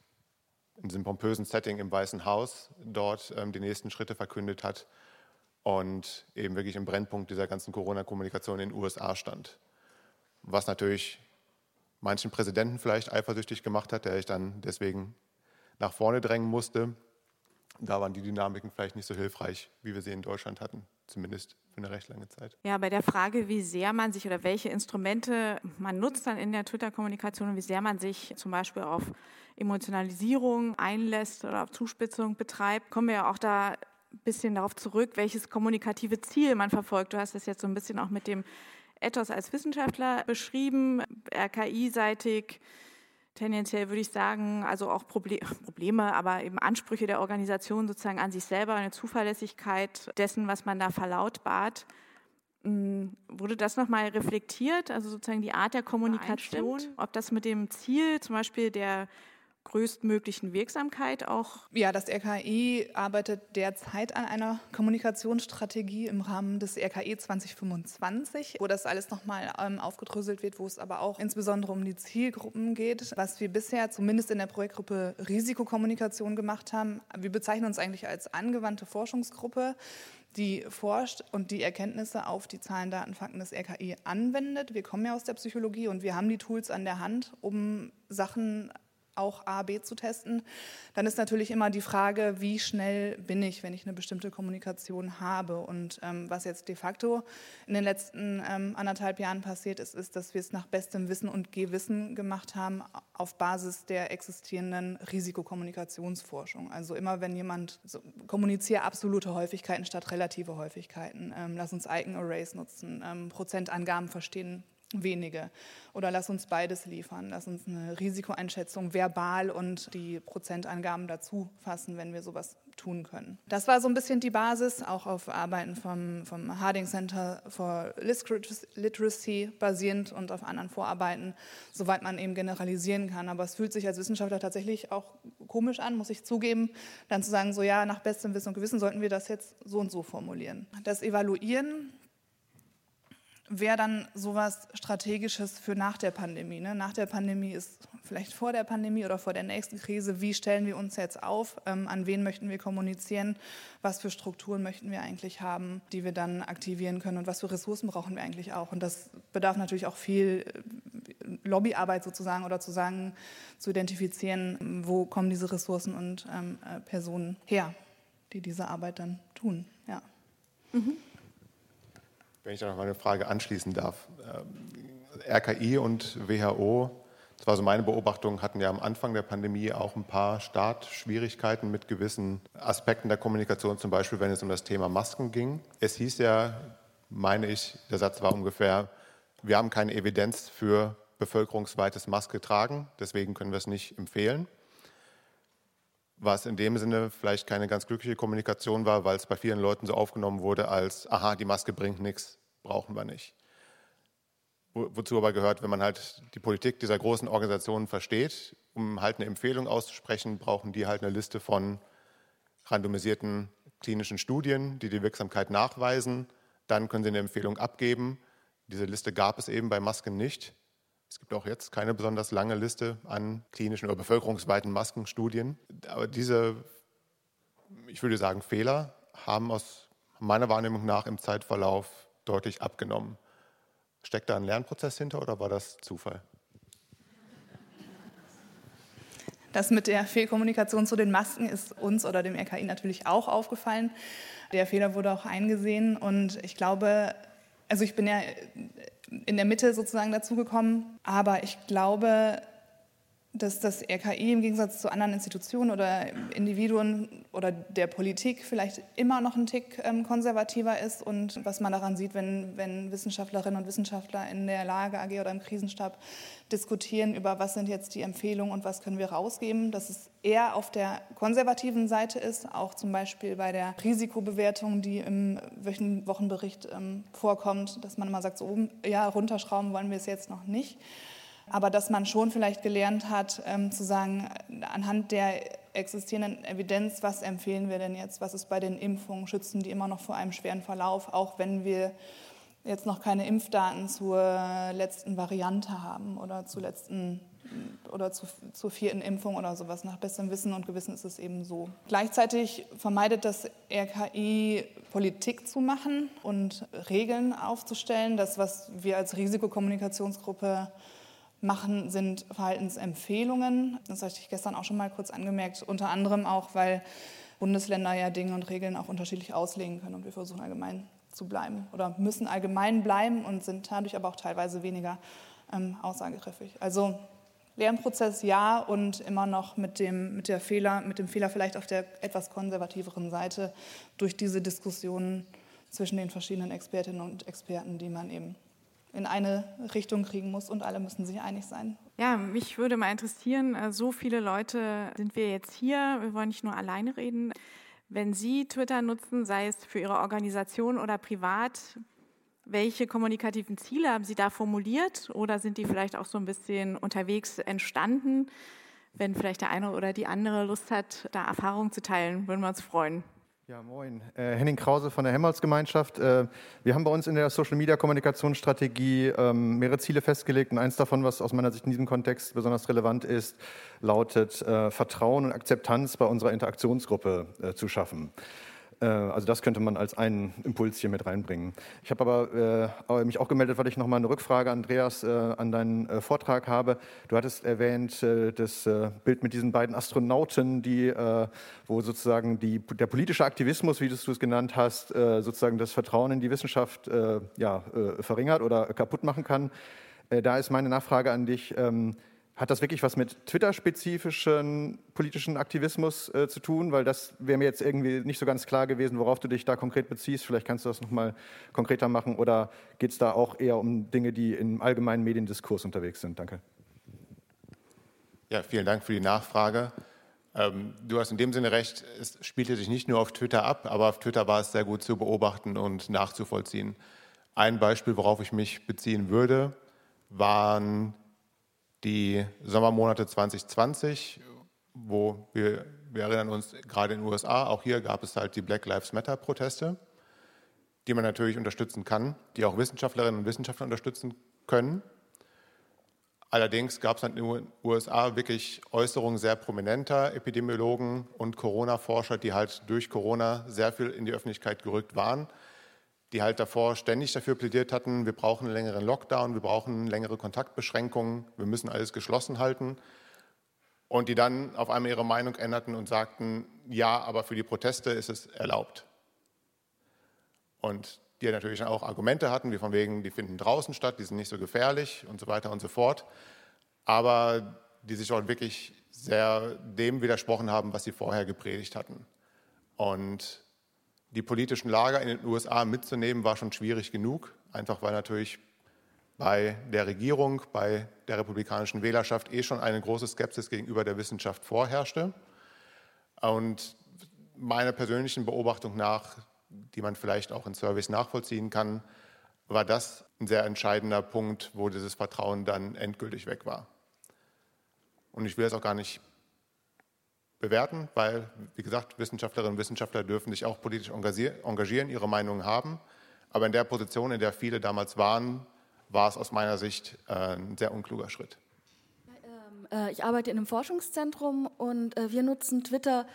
in diesem pompösen Setting im Weißen Haus dort ähm, die nächsten Schritte verkündet hat und eben wirklich im Brennpunkt dieser ganzen Corona-Kommunikation in den USA stand. Was natürlich manchen Präsidenten vielleicht eifersüchtig gemacht hat, der sich dann deswegen nach vorne drängen musste. Da waren die Dynamiken vielleicht nicht so hilfreich, wie wir sie in Deutschland hatten, zumindest für eine recht lange Zeit. Ja, bei der Frage, wie sehr man sich oder welche Instrumente man nutzt dann in der Twitter-Kommunikation und wie sehr man sich zum Beispiel auf Emotionalisierung einlässt oder auf Zuspitzung betreibt, kommen wir ja auch da ein bisschen darauf zurück, welches kommunikative Ziel man verfolgt. Du hast das jetzt so ein bisschen auch mit dem Ethos als Wissenschaftler beschrieben, RKI-seitig tendenziell würde ich sagen, also auch Probleme, aber eben Ansprüche der Organisation sozusagen an sich selber, eine Zuverlässigkeit dessen, was man da verlautbart. Hm, wurde das nochmal reflektiert, also sozusagen die Art der Kommunikation, ob das mit dem Ziel zum Beispiel der größtmöglichen Wirksamkeit auch? Ja, das RKI arbeitet derzeit an einer Kommunikationsstrategie im Rahmen des RKI 2025, wo das alles nochmal ähm, aufgedröselt wird, wo es aber auch insbesondere um die Zielgruppen geht. Was wir bisher zumindest in der Projektgruppe Risikokommunikation gemacht haben, wir bezeichnen uns eigentlich als angewandte Forschungsgruppe die forscht und die Erkenntnisse auf die Zahlen, Daten, Fakten des RKI anwendet. Wir kommen ja aus der Psychologie und wir haben die Tools an der Hand, um Sachen auch A, B zu testen. Dann ist natürlich immer die Frage, wie schnell bin ich, wenn ich eine bestimmte Kommunikation habe. Und ähm, was jetzt de facto in den letzten ähm, anderthalb Jahren passiert ist, ist, dass wir es nach bestem Wissen und Gewissen gemacht haben auf Basis der existierenden Risikokommunikationsforschung. Also immer wenn jemand so, kommuniziert absolute Häufigkeiten statt relative Häufigkeiten, ähm, lass uns Icon-Arrays nutzen, ähm, Prozentangaben verstehen, wenige. Oder lass uns beides liefern. Lass uns eine Risikoeinschätzung verbal und die Prozentangaben dazu fassen, wenn wir sowas tun können. Das war so ein bisschen die Basis, auch auf Arbeiten vom, vom Harding Center for Literacy basierend und auf anderen Vorarbeiten, soweit man eben generalisieren kann. Aber es fühlt sich als Wissenschaftler tatsächlich auch komisch an, muss ich zugeben, dann zu sagen, so ja, nach bestem Wissen und Gewissen sollten wir das jetzt so und so formulieren. Das Evaluieren wäre dann sowas Strategisches für nach der Pandemie. Ne? Nach der Pandemie ist vielleicht vor der Pandemie oder vor der nächsten Krise, wie stellen wir uns jetzt auf, ähm, an wen möchten wir kommunizieren, was für Strukturen möchten wir eigentlich haben, die wir dann aktivieren können und was für Ressourcen brauchen wir eigentlich auch. Und das bedarf natürlich auch viel äh, Lobbyarbeit sozusagen oder zu sagen, zu identifizieren, wo kommen diese Ressourcen und ähm, äh, Personen her, die diese Arbeit dann tun. Ja. Mhm. Wenn ich da noch mal eine Frage anschließen darf. Ähm, RKI und WHO, das war so meine Beobachtung, hatten ja am Anfang der Pandemie auch ein paar Startschwierigkeiten mit gewissen Aspekten der Kommunikation, zum Beispiel wenn es um das Thema Masken ging. Es hieß ja, meine ich, der Satz war ungefähr, wir haben keine Evidenz für bevölkerungsweites Maske tragen, deswegen können wir es nicht empfehlen was in dem Sinne vielleicht keine ganz glückliche Kommunikation war, weil es bei vielen Leuten so aufgenommen wurde als, aha, die Maske bringt nichts, brauchen wir nicht. Wo, wozu aber gehört, wenn man halt die Politik dieser großen Organisationen versteht, um halt eine Empfehlung auszusprechen, brauchen die halt eine Liste von randomisierten klinischen Studien, die die Wirksamkeit nachweisen. Dann können sie eine Empfehlung abgeben. Diese Liste gab es eben bei Masken nicht. Es gibt auch jetzt keine besonders lange Liste an klinischen oder bevölkerungsweiten Maskenstudien. Aber diese, ich würde sagen, Fehler haben aus meiner Wahrnehmung nach im Zeitverlauf deutlich abgenommen. Steckt da ein Lernprozess hinter oder war das Zufall? Das mit der Fehlkommunikation zu den Masken ist uns oder dem RKI natürlich auch aufgefallen. Der Fehler wurde auch eingesehen und ich glaube, also ich bin ja in der Mitte sozusagen dazugekommen. Aber ich glaube, dass das RKI im Gegensatz zu anderen Institutionen oder Individuen oder der Politik vielleicht immer noch ein Tick ähm, konservativer ist und was man daran sieht, wenn, wenn Wissenschaftlerinnen und Wissenschaftler in der Lage AG oder im Krisenstab diskutieren über, was sind jetzt die Empfehlungen und was können wir rausgeben, dass es eher auf der konservativen Seite ist, auch zum Beispiel bei der Risikobewertung, die im Wochenbericht ähm, vorkommt, dass man immer sagt, so, ja, runterschrauben wollen wir es jetzt noch nicht aber dass man schon vielleicht gelernt hat, ähm, zu sagen, anhand der existierenden Evidenz, was empfehlen wir denn jetzt, was ist bei den Impfungen, schützen die immer noch vor einem schweren Verlauf, auch wenn wir jetzt noch keine Impfdaten zur letzten Variante haben oder zur letzten oder zu, zur vierten Impfung oder sowas. Nach bestem Wissen und Gewissen ist es eben so. Gleichzeitig vermeidet das RKI Politik zu machen und Regeln aufzustellen. Das, was wir als Risikokommunikationsgruppe machen, sind Verhaltensempfehlungen. Das hatte ich gestern auch schon mal kurz angemerkt, unter anderem auch, weil Bundesländer ja Dinge und Regeln auch unterschiedlich auslegen können und wir versuchen allgemein zu bleiben oder müssen allgemein bleiben und sind dadurch aber auch teilweise weniger ähm, aussagekräftig. Also Lernprozess ja und immer noch mit dem, mit, der Fehler, mit dem Fehler vielleicht auf der etwas konservativeren Seite durch diese Diskussionen zwischen den verschiedenen Expertinnen und Experten, die man eben in eine Richtung kriegen muss und alle müssen sich einig sein. Ja, mich würde mal interessieren, äh, so viele Leute sind wir jetzt hier, wir wollen nicht nur alleine reden. Wenn Sie Twitter nutzen, sei es für Ihre Organisation oder privat, welche kommunikativen Ziele haben Sie da formuliert oder sind die vielleicht auch so ein bisschen unterwegs entstanden? Wenn vielleicht der eine oder die andere Lust hat, da Erfahrungen zu teilen, würden wir uns freuen. Ja, moin. Äh, Henning Krause von der Helmholtz-Gemeinschaft. Äh, wir haben bei uns in der Social-Media-Kommunikationsstrategie ähm, mehrere Ziele festgelegt und eins davon, was aus meiner Sicht in diesem Kontext besonders relevant ist, lautet äh, Vertrauen und Akzeptanz bei unserer Interaktionsgruppe äh, zu schaffen. Äh, also das könnte man als einen Impuls hier mit reinbringen. Ich habe aber äh, mich auch gemeldet, weil ich noch mal eine Rückfrage, Andreas, äh, an deinen äh, Vortrag habe. Du hattest erwähnt äh, das äh, Bild mit diesen beiden Astronauten, die, wo sozusagen die, der politische Aktivismus, wie du es genannt hast, sozusagen das Vertrauen in die Wissenschaft ja, verringert oder kaputt machen kann. da ist meine Nachfrage an dich. Ähm, hat das wirklich was mit Twitter-spezifischen politischen Aktivismus äh, zu tun? Weil das wäre mir jetzt irgendwie nicht so ganz klar gewesen, worauf du dich da konkret beziehst. Vielleicht kannst du das nochmal konkreter machen. Oder geht es da auch eher um Dinge, die im allgemeinen Mediendiskurs unterwegs sind? Danke. Ja, vielen Dank für die Nachfrage. Ähm, du hast in dem Sinne recht, es spielte sich nicht nur auf Twitter ab, aber auf Twitter war es sehr gut zu beobachten und nachzuvollziehen. Ein Beispiel, worauf ich mich beziehen würde, waren die Sommermonate 2020, wo wir, wir erinnern uns gerade in den USA, auch hier gab es halt die Black Lives Matter Proteste, die man natürlich unterstützen kann, die auch Wissenschaftlerinnen und Wissenschaftler unterstützen können. Allerdings gab es in den USA wirklich Äußerungen sehr prominenter Epidemiologen und Corona-Forscher, die halt durch Corona sehr viel in die Öffentlichkeit gerückt waren die halt davor ständig dafür plädiert hatten, wir brauchen einen längeren Lockdown, wir brauchen längere Kontaktbeschränkungen, wir müssen alles geschlossen halten. Und die dann auf einmal ihre Meinung änderten und sagten, ja, aber für die Proteste ist es erlaubt. Und die natürlich auch Argumente hatten, wie von wegen, die finden draußen statt, die sind nicht so gefährlich und so weiter und so fort. Aber die sich auch wirklich sehr dem widersprochen haben, was sie vorher gepredigt hatten. Und die politischen Lager in den USA mitzunehmen, war schon schwierig genug, einfach weil natürlich bei der Regierung, bei der republikanischen Wählerschaft eh schon eine große Skepsis gegenüber der Wissenschaft vorherrschte. Und meiner persönlichen Beobachtung nach, die man vielleicht auch in Service nachvollziehen kann, war das ein sehr entscheidender Punkt, wo dieses Vertrauen dann endgültig weg war. Und ich will es auch gar nicht bewerten, weil, wie gesagt, Wissenschaftlerinnen und Wissenschaftler dürfen sich auch politisch engagieren, ihre Meinungen haben. Aber in der Position, in der viele damals waren, war es aus meiner Sicht äh, ein sehr unkluger Schritt. Ähm, äh, ich arbeite in einem Forschungszentrum und äh, wir nutzen Twitter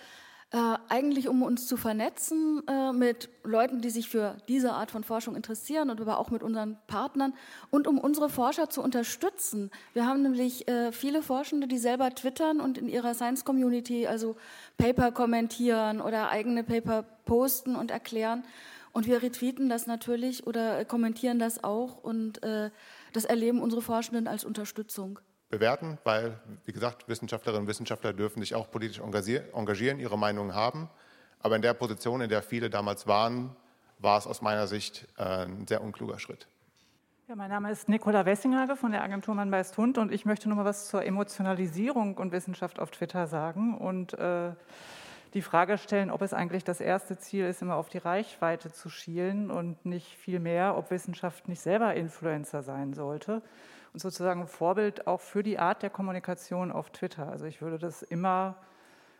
äh, eigentlich um uns zu vernetzen äh, mit Leuten, die sich für diese Art von Forschung interessieren und aber auch mit unseren Partnern und um unsere Forscher zu unterstützen. Wir haben nämlich äh, viele Forschende, die selber twittern und in ihrer Science Community also Paper kommentieren oder eigene Paper posten und erklären. Und wir retweeten das natürlich oder kommentieren das auch und äh, das erleben unsere Forschenden als Unterstützung bewerten, weil, wie gesagt, Wissenschaftlerinnen und Wissenschaftler dürfen sich auch politisch engagieren, ihre Meinungen haben. Aber in der Position, in der viele damals waren, war es aus meiner Sicht äh, ein sehr unkluger Schritt. Ja, mein Name ist Nicola Wessinghage von der Agentur Mann beißt Hund und ich möchte noch mal was zur Emotionalisierung und Wissenschaft auf Twitter sagen und äh, die Frage stellen, ob es eigentlich das erste Ziel ist, immer auf die Reichweite zu schielen und nicht viel mehr, ob Wissenschaft nicht selber Influencer sein sollte und sozusagen Vorbild auch für die Art der Kommunikation auf Twitter. Also ich würde das immer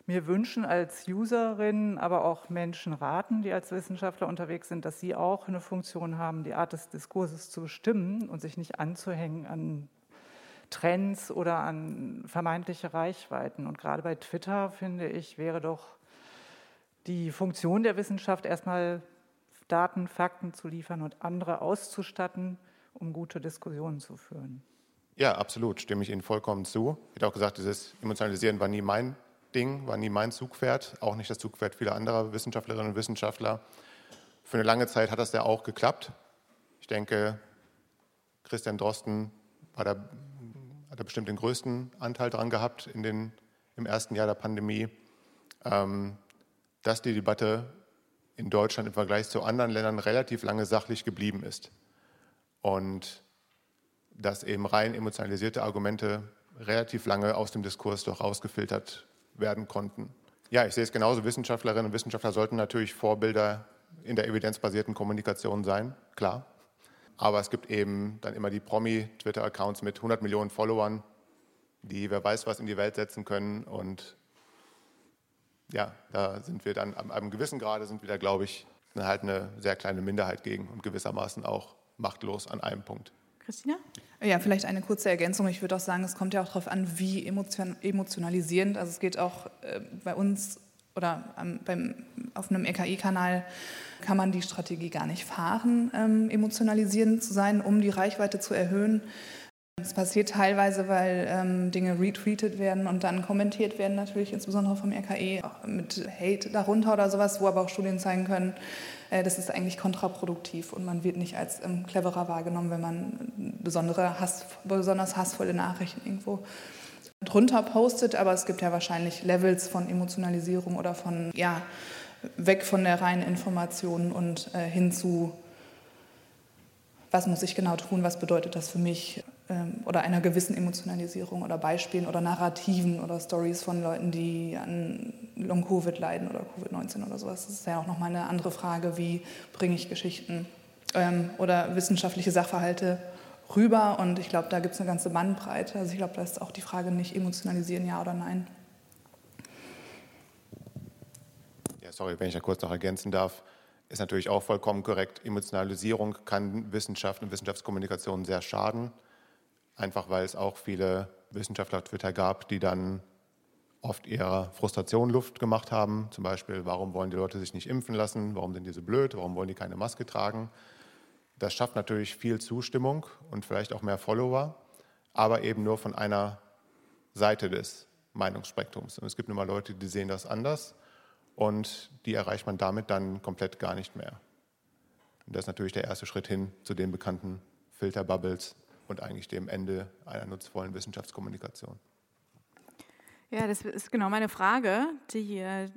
mir wünschen als Userin, aber auch Menschen raten, die als Wissenschaftler unterwegs sind, dass sie auch eine Funktion haben, die Art des Diskurses zu bestimmen und sich nicht anzuhängen an Trends oder an vermeintliche Reichweiten. Und gerade bei Twitter, finde ich, wäre doch die Funktion der Wissenschaft erstmal Daten, Fakten zu liefern und andere auszustatten, um gute Diskussionen zu führen. Ja, absolut, stimme ich Ihnen vollkommen zu. Ich hätte auch gesagt, dieses Emotionalisieren war nie mein Ding, war nie mein Zugpferd, auch nicht das Zugpferd vieler anderer Wissenschaftlerinnen und Wissenschaftler. Für eine lange Zeit hat das ja auch geklappt. Ich denke, Christian Drosten war da, hat da bestimmt den größten Anteil dran gehabt in den, im ersten Jahr der Pandemie, ähm, dass die Debatte in Deutschland im Vergleich zu anderen Ländern relativ lange sachlich geblieben ist. Und dass eben rein emotionalisierte Argumente relativ lange aus dem Diskurs doch rausgefiltert werden konnten. Ja, ich sehe es genauso. Wissenschaftlerinnen und Wissenschaftler sollten natürlich Vorbilder in der evidenzbasierten Kommunikation sein, klar. Aber es gibt eben dann immer die Promi-Twitter-Accounts mit 100 Millionen Followern, die wer weiß was in die Welt setzen können. Und ja, da sind wir dann am einem gewissen Grade sind wir da, glaube ich, halt eine sehr kleine Minderheit gegen und gewissermaßen auch machtlos an einem Punkt. Christina? Ja, vielleicht eine kurze Ergänzung. Ich würde auch sagen, es kommt ja auch darauf an, wie emotion emotionalisierend. Also es geht auch äh, bei uns oder ähm, beim, auf einem RKI-Kanal kann man die Strategie gar nicht fahren, ähm, emotionalisierend zu sein, um die Reichweite zu erhöhen. Das passiert teilweise, weil ähm, Dinge retweetet werden und dann kommentiert werden, natürlich insbesondere vom RKI, auch mit Hate darunter oder sowas, wo aber auch Studien zeigen können, das ist eigentlich kontraproduktiv und man wird nicht als ähm, cleverer wahrgenommen, wenn man besondere Hass, besonders hassvolle Nachrichten irgendwo drunter postet. Aber es gibt ja wahrscheinlich Levels von Emotionalisierung oder von, ja, weg von der reinen Information und äh, hin zu, was muss ich genau tun, was bedeutet das für mich, ähm, oder einer gewissen Emotionalisierung oder Beispielen oder Narrativen oder Stories von Leuten, die an Long-Covid leiden oder Covid-19 oder sowas. Das ist ja auch nochmal eine andere Frage, wie bringe ich Geschichten ähm, oder wissenschaftliche Sachverhalte rüber. Und ich glaube, da gibt es eine ganze Bandbreite. Also ich glaube, da ist auch die Frage nicht emotionalisieren, ja oder nein. Ja, sorry, wenn ich da kurz noch ergänzen darf ist natürlich auch vollkommen korrekt. Emotionalisierung kann Wissenschaft und Wissenschaftskommunikation sehr schaden einfach weil es auch viele Wissenschaftler auf Twitter gab, die dann oft ihrer Frustration Luft gemacht haben. Zum Beispiel, warum wollen die Leute sich nicht impfen lassen? Warum sind die so blöd? Warum wollen die keine Maske tragen? Das schafft natürlich viel Zustimmung und vielleicht auch mehr Follower, aber eben nur von einer Seite des Meinungsspektrums. Und es gibt nun mal Leute, die sehen das anders und die erreicht man damit dann komplett gar nicht mehr. Und das ist natürlich der erste Schritt hin zu den bekannten Filterbubbles, und eigentlich dem Ende einer nutzvollen Wissenschaftskommunikation. Ja, das ist genau meine Frage. Die, äh,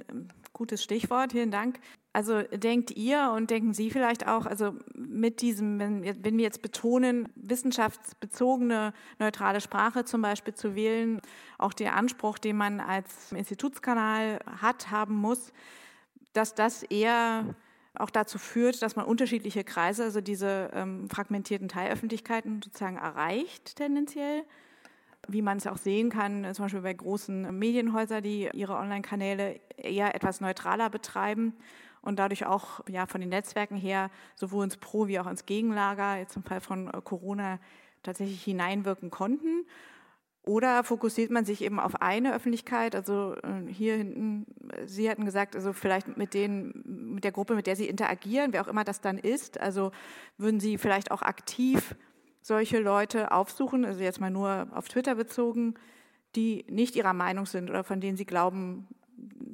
gutes Stichwort, vielen Dank. Also denkt ihr und denken Sie vielleicht auch, also mit diesem, wenn, wenn wir jetzt betonen, wissenschaftsbezogene neutrale Sprache zum Beispiel zu wählen, auch der Anspruch, den man als Institutskanal hat, haben muss, dass das eher auch dazu führt, dass man unterschiedliche Kreise, also diese ähm, fragmentierten Teilöffentlichkeiten sozusagen erreicht tendenziell. Wie man es auch sehen kann, zum Beispiel bei großen Medienhäusern, die ihre Online-Kanäle eher etwas neutraler betreiben und dadurch auch ja, von den Netzwerken her sowohl ins Pro- wie auch ins Gegenlager, jetzt im Fall von Corona, tatsächlich hineinwirken konnten. Oder fokussiert man sich eben auf eine Öffentlichkeit? Also äh, hier hinten, Sie hatten gesagt, also vielleicht mit, denen, mit der Gruppe, mit der Sie interagieren, wer auch immer das dann ist. Also würden Sie vielleicht auch aktiv solche Leute aufsuchen, also jetzt mal nur auf Twitter bezogen, die nicht Ihrer Meinung sind oder von denen Sie glauben,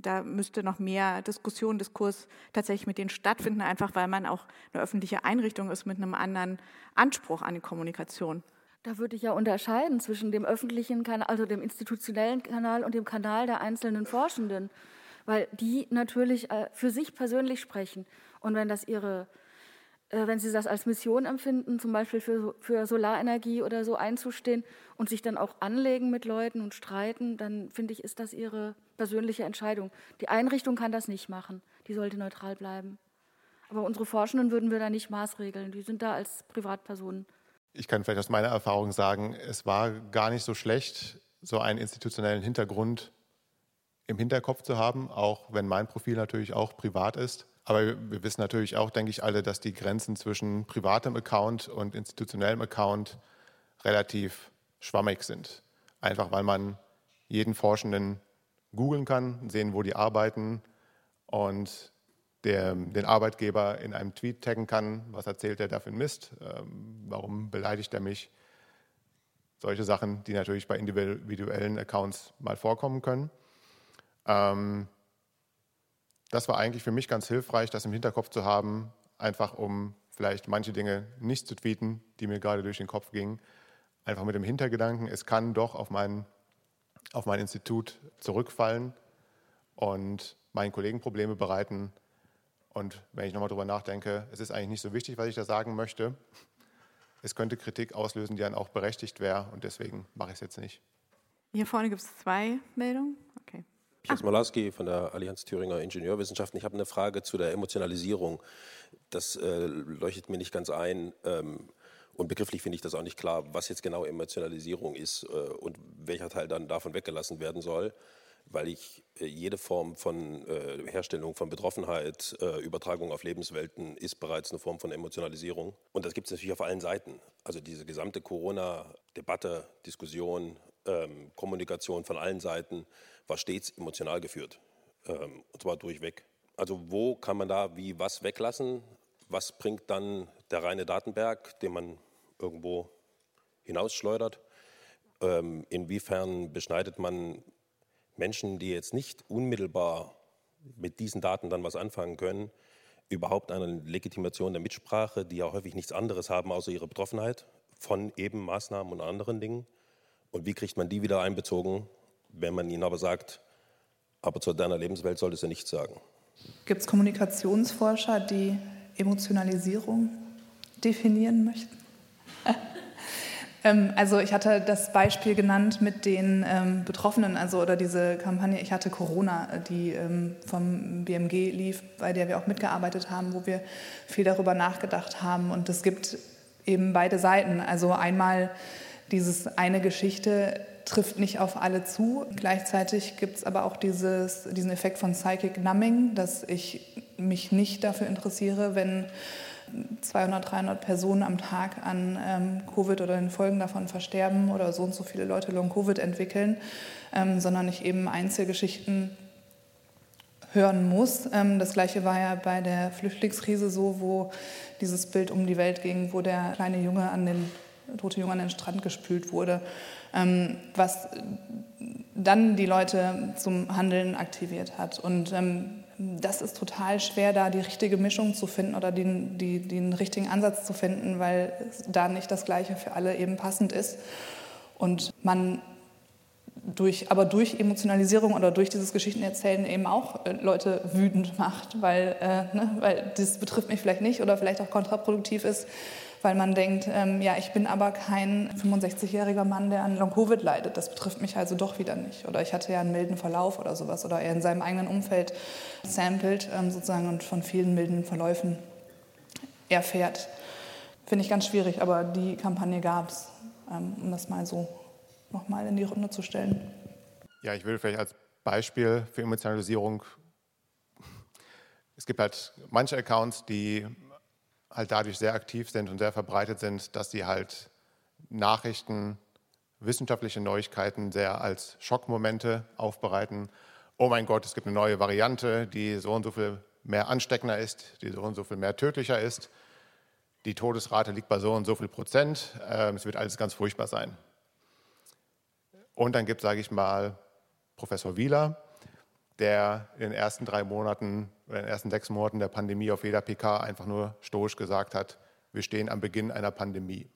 da müsste noch mehr Diskussion, Diskurs tatsächlich mit denen stattfinden, einfach weil man auch eine öffentliche Einrichtung ist mit einem anderen Anspruch an die Kommunikation. Da würde ich ja unterscheiden zwischen dem öffentlichen Kanal, also dem institutionellen Kanal und dem Kanal der einzelnen Forschenden, weil die natürlich äh, für sich persönlich sprechen. Und wenn das ihre, wenn sie das als Mission empfinden, zum Beispiel für, für Solarenergie oder so einzustehen und sich dann auch anlegen mit Leuten und streiten, dann finde ich, ist das ihre persönliche Entscheidung. Die Einrichtung kann das nicht machen. Die sollte neutral bleiben. Aber unsere Forschenden würden wir da nicht maßregeln. Die sind da als Privatpersonen ich kann vielleicht aus meiner Erfahrung sagen, es war gar nicht so schlecht, so einen institutionellen Hintergrund im Hinterkopf zu haben, auch wenn mein Profil natürlich auch privat ist. Aber wir wissen natürlich auch, denke ich, alle, dass die Grenzen zwischen privatem Account und institutionellem Account relativ schwammig sind. Einfach weil man jeden Forschenden googeln kann, sehen, wo die arbeiten und der den Arbeitgeber in einem Tweet taggen kann, was erzählt er da für ein Mist, ähm, warum beleidigt er mich. solche Sachen, die natürlich bei individuellen Accounts mal vorkommen können. Ähm, das war eigentlich für mich ganz hilfreich, das im Hinterkopf zu haben, einfach um vielleicht manche Dinge nicht zu tweeten, die mir gerade durch den Kopf gingen. Einfach mit dem Hintergedanken, es kann doch auf mein, auf mein Institut zurückfallen und meinen Kollegen Probleme bereiten. Und wenn ich nochmal drüber nachdenke, es ist eigentlich nicht so wichtig, was ich da sagen möchte. Es könnte Kritik auslösen, die dann auch berechtigt wäre und deswegen mache ich es jetzt nicht. Hier vorne gibt es zwei Meldungen. Okay. Piotr Malarski von der Allianz Thüringer Ingenieurwissenschaften. Ich habe eine Frage zu der Emotionalisierung. Das äh, leuchtet mir nicht ganz ein. Ähm, und begrifflich finde ich das auch nicht klar, was jetzt genau Emotionalisierung ist äh, und welcher Teil dann davon weggelassen werden soll, weil ich äh, jede Form von äh, Herstellung von Betroffenheit, äh, Übertragung auf Lebenswelten ist bereits eine Form von Emotionalisierung. Und das gibt es natürlich auf allen Seiten. Also diese gesamte Corona-Debatte, Diskussion, ähm, Kommunikation von allen Seiten war stets emotional geführt. Ähm, und zwar durchweg. Also wo kann man da wie was weglassen? Was bringt dann der reine Datenberg, den man irgendwo hinausschleudert? Ähm, inwiefern beschneidet man Menschen, die jetzt nicht unmittelbar mit diesen Daten dann was anfangen können, überhaupt eine Legitimation der Mitsprache, die ja häufig nichts anderes haben außer ihre Betroffenheit von eben Maßnahmen und anderen Dingen? Und wie kriegt man die wieder einbezogen wenn man ihnen aber sagt, aber zu deiner Lebenswelt solltest du nichts sagen. Gibt es Kommunikationsforscher, die Emotionalisierung definieren möchten? ähm, also ich hatte das Beispiel genannt mit den ähm, Betroffenen, also oder diese Kampagne, ich hatte Corona, die ähm, vom BMG lief, bei der wir auch mitgearbeitet haben, wo wir viel darüber nachgedacht haben. Und es gibt eben beide Seiten. Also einmal dieses eine Geschichte trifft nicht auf alle zu. Gleichzeitig gibt es aber auch dieses, diesen Effekt von Psychic Numbing, dass ich mich nicht dafür interessiere, wenn 200, 300 Personen am Tag an ähm, Covid oder den Folgen davon versterben oder so und so viele Leute Long-Covid entwickeln, ähm, sondern ich eben Einzelgeschichten hören muss. Ähm, das gleiche war ja bei der Flüchtlingskrise so, wo dieses Bild um die Welt ging, wo der kleine Junge an den tote Junge an den Strand gespült wurde, ähm, was dann die Leute zum Handeln aktiviert hat. Und ähm, das ist total schwer, da die richtige Mischung zu finden oder den, die, den richtigen Ansatz zu finden, weil da nicht das Gleiche für alle eben passend ist. Und man durch, aber durch Emotionalisierung oder durch dieses Geschichtenerzählen eben auch äh, Leute wütend macht, weil, äh, ne, weil das betrifft mich vielleicht nicht oder vielleicht auch kontraproduktiv ist, weil man denkt, ähm, ja, ich bin aber kein 65-jähriger Mann, der an Long-Covid leidet. Das betrifft mich also doch wieder nicht. Oder ich hatte ja einen milden Verlauf oder sowas. Oder er in seinem eigenen Umfeld samplet ähm, sozusagen und von vielen milden Verläufen erfährt. Finde ich ganz schwierig, aber die Kampagne gab es, ähm, um das mal so nochmal in die Runde zu stellen. Ja, ich will vielleicht als Beispiel für Emotionalisierung, es gibt halt manche Accounts, die halt dadurch sehr aktiv sind und sehr verbreitet sind, dass sie halt Nachrichten, wissenschaftliche Neuigkeiten sehr als Schockmomente aufbereiten. Oh mein Gott, es gibt eine neue Variante, die so und so viel mehr ansteckender ist, die so und so viel mehr tödlicher ist. Die Todesrate liegt bei so und so viel Prozent. Ähm, es wird alles ganz furchtbar sein. Und dann gibt es, sage ich mal, Professor Wieler, der in den ersten drei Monaten oder in den ersten sechs Monaten der Pandemie auf jeder PK einfach nur stoisch gesagt hat, wir stehen am Beginn einer Pandemie.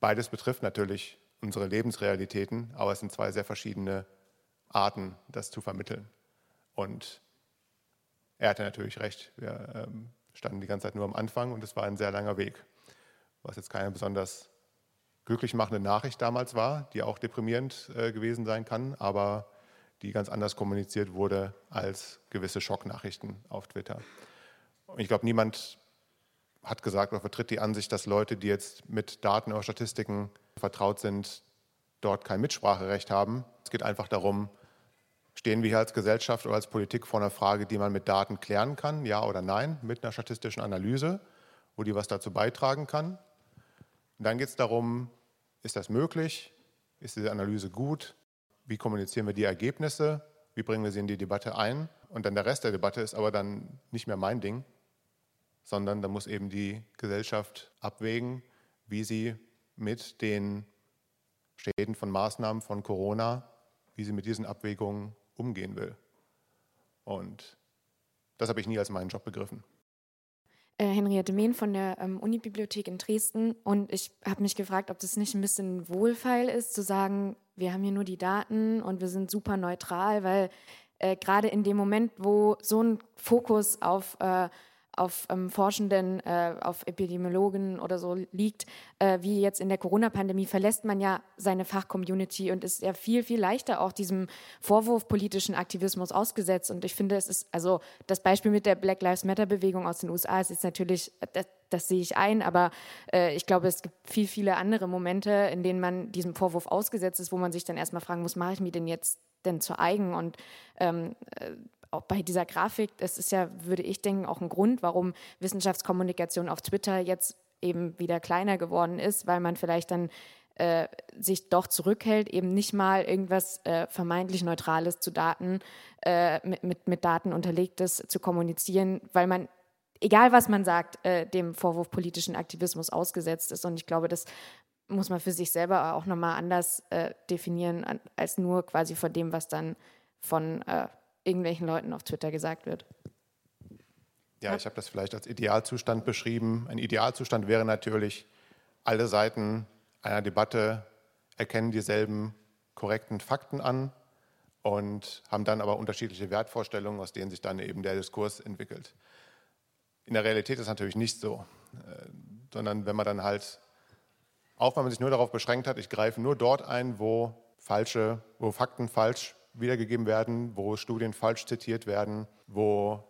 Beides betrifft natürlich unsere Lebensrealitäten, aber es sind zwei sehr verschiedene Arten, das zu vermitteln. Und er hatte natürlich recht. Wir ähm, standen die ganze Zeit nur am Anfang und es war ein sehr langer Weg, was jetzt keine besonders glücklich machende Nachricht damals war, die auch deprimierend äh, gewesen sein kann, aber die ganz anders kommuniziert wurde als gewisse Schocknachrichten auf Twitter. Und ich glaube, niemand hat gesagt oder vertritt die Ansicht, dass Leute, die jetzt mit Daten oder Statistiken vertraut sind, dort kein Mitspracherecht haben. Es geht einfach darum, stehen wir hier als Gesellschaft oder als Politik vor einer Frage, die man mit Daten klären kann, ja oder nein, mit einer statistischen Analyse, wo die was dazu beitragen kann. Und dann geht es darum, ist das möglich? Ist diese Analyse gut? Wie kommunizieren wir die Ergebnisse, wie bringen wir sie in die Debatte ein. Und dann der Rest der Debatte ist aber dann nicht mehr mein Ding, sondern da muss eben die Gesellschaft abwägen, wie sie mit den Schäden von Maßnahmen von Corona, wie sie mit diesen Abwägungen umgehen will. Und das habe ich nie als meinen Job begriffen. Äh, Henriette Mehn von der ähm, Unibibliothek in Dresden und ich habe mich gefragt, ob das nicht ein bisschen wohlfeil ist, zu sagen, wir haben hier nur die Daten und wir sind super neutral, weil äh, gerade in dem Moment, wo so ein Fokus auf äh, auf ähm, Forschenden, äh, auf Epidemiologen oder so liegt, äh, wie jetzt in der Corona-Pandemie, verlässt man ja seine Fachcommunity und ist ja viel, viel leichter auch diesem Vorwurf politischen Aktivismus ausgesetzt. Und ich finde, es ist, also das Beispiel mit der Black Lives Matter-Bewegung aus den USA, es ist natürlich, das, das sehe ich ein, aber äh, ich glaube, es gibt viel, viele andere Momente, in denen man diesem Vorwurf ausgesetzt ist, wo man sich dann erstmal fragen muss, mache ich mir denn jetzt denn zu eigen? Und ähm, äh, auch bei dieser Grafik, das ist ja, würde ich denken, auch ein Grund, warum Wissenschaftskommunikation auf Twitter jetzt eben wieder kleiner geworden ist, weil man vielleicht dann äh, sich doch zurückhält, eben nicht mal irgendwas äh, vermeintlich Neutrales zu Daten, äh, mit, mit, mit, Daten unterlegtes zu kommunizieren, weil man, egal was man sagt, äh, dem Vorwurf politischen Aktivismus ausgesetzt ist. Und ich glaube, das muss man für sich selber auch nochmal anders äh, definieren, als nur quasi von dem, was dann von äh, irgendwelchen Leuten auf Twitter gesagt wird. Ja, ich habe das vielleicht als Idealzustand beschrieben. Ein Idealzustand wäre natürlich, alle Seiten einer Debatte erkennen dieselben korrekten Fakten an und haben dann aber unterschiedliche Wertvorstellungen, aus denen sich dann eben der Diskurs entwickelt. In der Realität ist es natürlich nicht so, äh, sondern wenn man dann halt, auch wenn man sich nur darauf beschränkt hat, ich greife nur dort ein, wo falsche, wo Fakten falsch wiedergegeben werden, wo Studien falsch zitiert werden, wo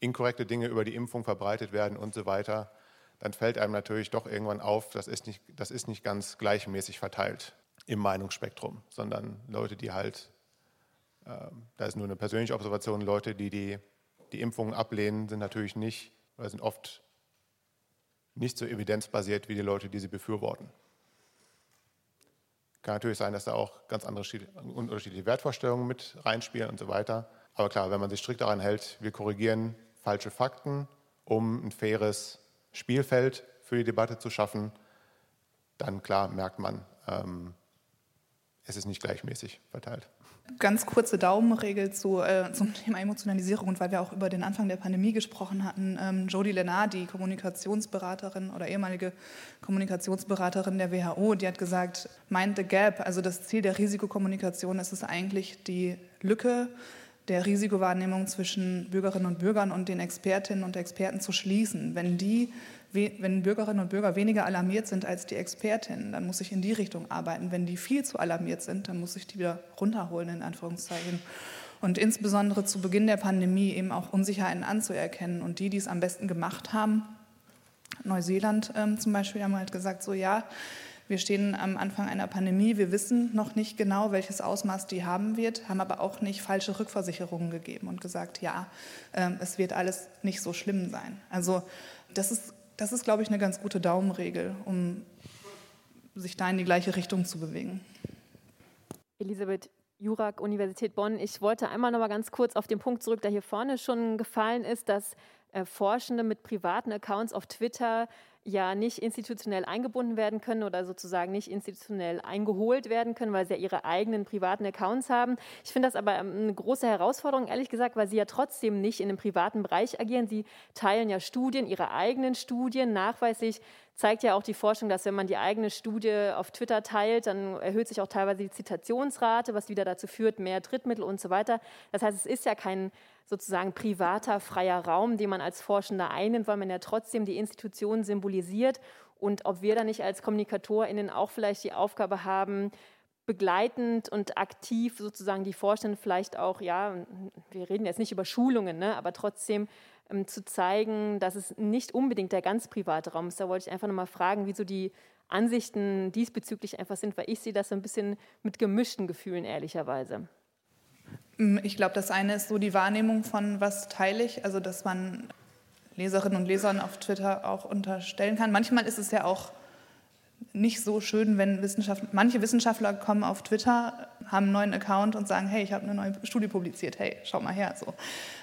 inkorrekte Dinge über die Impfung verbreitet werden und so weiter, dann fällt einem natürlich doch irgendwann auf, das ist nicht, das ist nicht ganz gleichmäßig verteilt im Meinungsspektrum, sondern Leute, die halt, äh, da ist nur eine persönliche Observation, Leute, die die, die Impfungen ablehnen, sind natürlich nicht, oder sind oft nicht so evidenzbasiert wie die Leute, die sie befürworten. Kann natürlich sein, dass da auch ganz andere unterschiedliche Wertvorstellungen mit reinspielen und so weiter. Aber klar, wenn man sich strikt daran hält, wir korrigieren falsche Fakten, um ein faires Spielfeld für die Debatte zu schaffen, dann klar merkt man, ähm, es ist nicht gleichmäßig verteilt. Ganz kurze Daumenregel zu, äh, zum Thema Emotionalisierung und weil wir auch über den Anfang der Pandemie gesprochen hatten. Ähm, Jodie Lenard, die Kommunikationsberaterin oder ehemalige Kommunikationsberaterin der WHO, die hat gesagt, Mind the Gap, also das Ziel der Risikokommunikation ist es eigentlich, die Lücke der Risikowahrnehmung zwischen Bürgerinnen und Bürgern und den Expertinnen und Experten zu schließen. Wenn die wenn Bürgerinnen und Bürger weniger alarmiert sind als die Expertinnen, dann muss ich in die Richtung arbeiten. Wenn die viel zu alarmiert sind, dann muss ich die wieder runterholen, in Anführungszeichen. Und insbesondere zu Beginn der Pandemie eben auch Unsicherheiten anzuerkennen. Und die, die es am besten gemacht haben, Neuseeland ähm, zum Beispiel, haben halt gesagt, so ja, wir stehen am Anfang einer Pandemie, wir wissen noch nicht genau, welches Ausmaß die haben wird, haben aber auch nicht falsche Rückversicherungen gegeben und gesagt, ja, äh, es wird alles nicht so schlimm sein. Also das ist das ist, glaube ich, eine ganz gute Daumenregel, um sich da in die gleiche Richtung zu bewegen. Elisabeth Jurak, Universität Bonn. Ich wollte einmal noch mal ganz kurz auf den Punkt zurück, der hier vorne schon gefallen ist, dass äh, Forschende mit privaten Accounts auf Twitter ja nicht institutionell eingebunden werden können oder sozusagen nicht institutionell eingeholt werden können, weil sie ja ihre eigenen privaten Accounts haben. Ich finde das aber ähm, eine große Herausforderung, ehrlich gesagt, weil sie ja trotzdem nicht in dem privaten Bereich agieren. Sie teilen ja Studien, ihre eigenen Studien. Nachweislich zeigt ja auch die Forschung, dass wenn man die eigene Studie auf Twitter teilt, dann erhöht sich auch teilweise die Zitationsrate, was wieder dazu führt, mehr Drittmittel und so weiter. Das heißt, es ist ja kein sozusagen privater, freier Raum, den man als Forschender einnimmt, weil man ja trotzdem die Institutionen symbolisiert. Und ob wir da nicht als KommunikatorInnen auch vielleicht die Aufgabe haben, begleitend und aktiv sozusagen die Forschenden vielleicht auch, ja, wir reden jetzt nicht über Schulungen, ne, aber trotzdem ähm, zu zeigen, dass es nicht unbedingt der ganz private Raum ist. Da wollte ich einfach nochmal fragen, wieso die Ansichten diesbezüglich einfach sind, weil ich sehe das so ein bisschen mit gemischten Gefühlen, ehrlicherweise. Mm, ich glaube, das eine ist so die Wahrnehmung von, was teile ich, also dass man Leserinnen und Lesern auf Twitter auch unterstellen kann. Manchmal ist es ja auch nicht so schön, wenn Wissenschaft, manche Wissenschaftler kommen auf Twitter, haben einen neuen Account und sagen, hey, ich habe eine neue Studie publiziert, hey, schau mal her. So.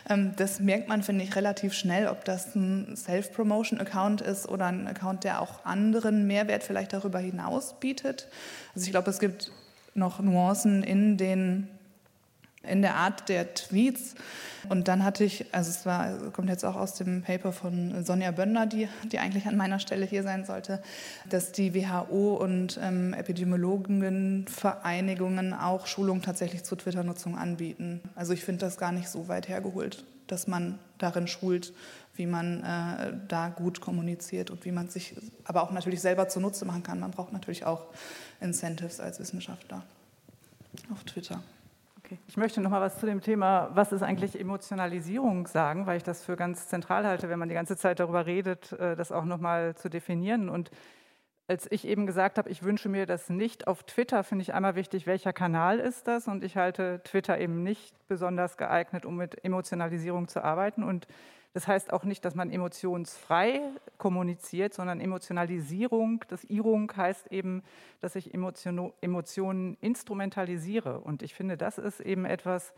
Ähm, das merkt man, finde ich, relativ schnell, ob das ein Self-Promotion-Account ist oder ein Account, der auch anderen Mehrwert vielleicht darüber hinaus bietet. Also ich glaube, es gibt noch Nuancen in den in der Art der Tweets. Und dann hatte ich, also es war, kommt jetzt auch aus dem Paper von Sonja Bönder, die, die eigentlich an meiner Stelle hier sein sollte, dass die WHO und ähm, Epidemiologenvereinigungen auch Schulungen tatsächlich zur Twitter-Nutzung anbieten. Also ich finde das gar nicht so weit hergeholt, dass man darin schult, wie man äh, da gut kommuniziert und wie man sich aber auch natürlich selber zunutze machen kann. Man braucht natürlich auch Incentives als Wissenschaftler auf Twitter. Okay. Ich möchte noch mal was zu dem Thema, was ist eigentlich Emotionalisierung sagen, weil ich das für ganz zentral halte, wenn man die ganze Zeit darüber redet, äh, das auch noch mal zu definieren. Und als ich eben gesagt habe, ich wünsche mir das nicht auf Twitter, finde ich einmal wichtig, welcher Kanal ist das? Und ich halte Twitter eben nicht besonders geeignet, um mit Emotionalisierung zu arbeiten. Und das heißt auch nicht, dass man emotionsfrei kommuniziert, sondern Emotionalisierung, das Irung heißt eben, dass ich Emotionen instrumentalisiere. Und ich finde, das ist eben etwas,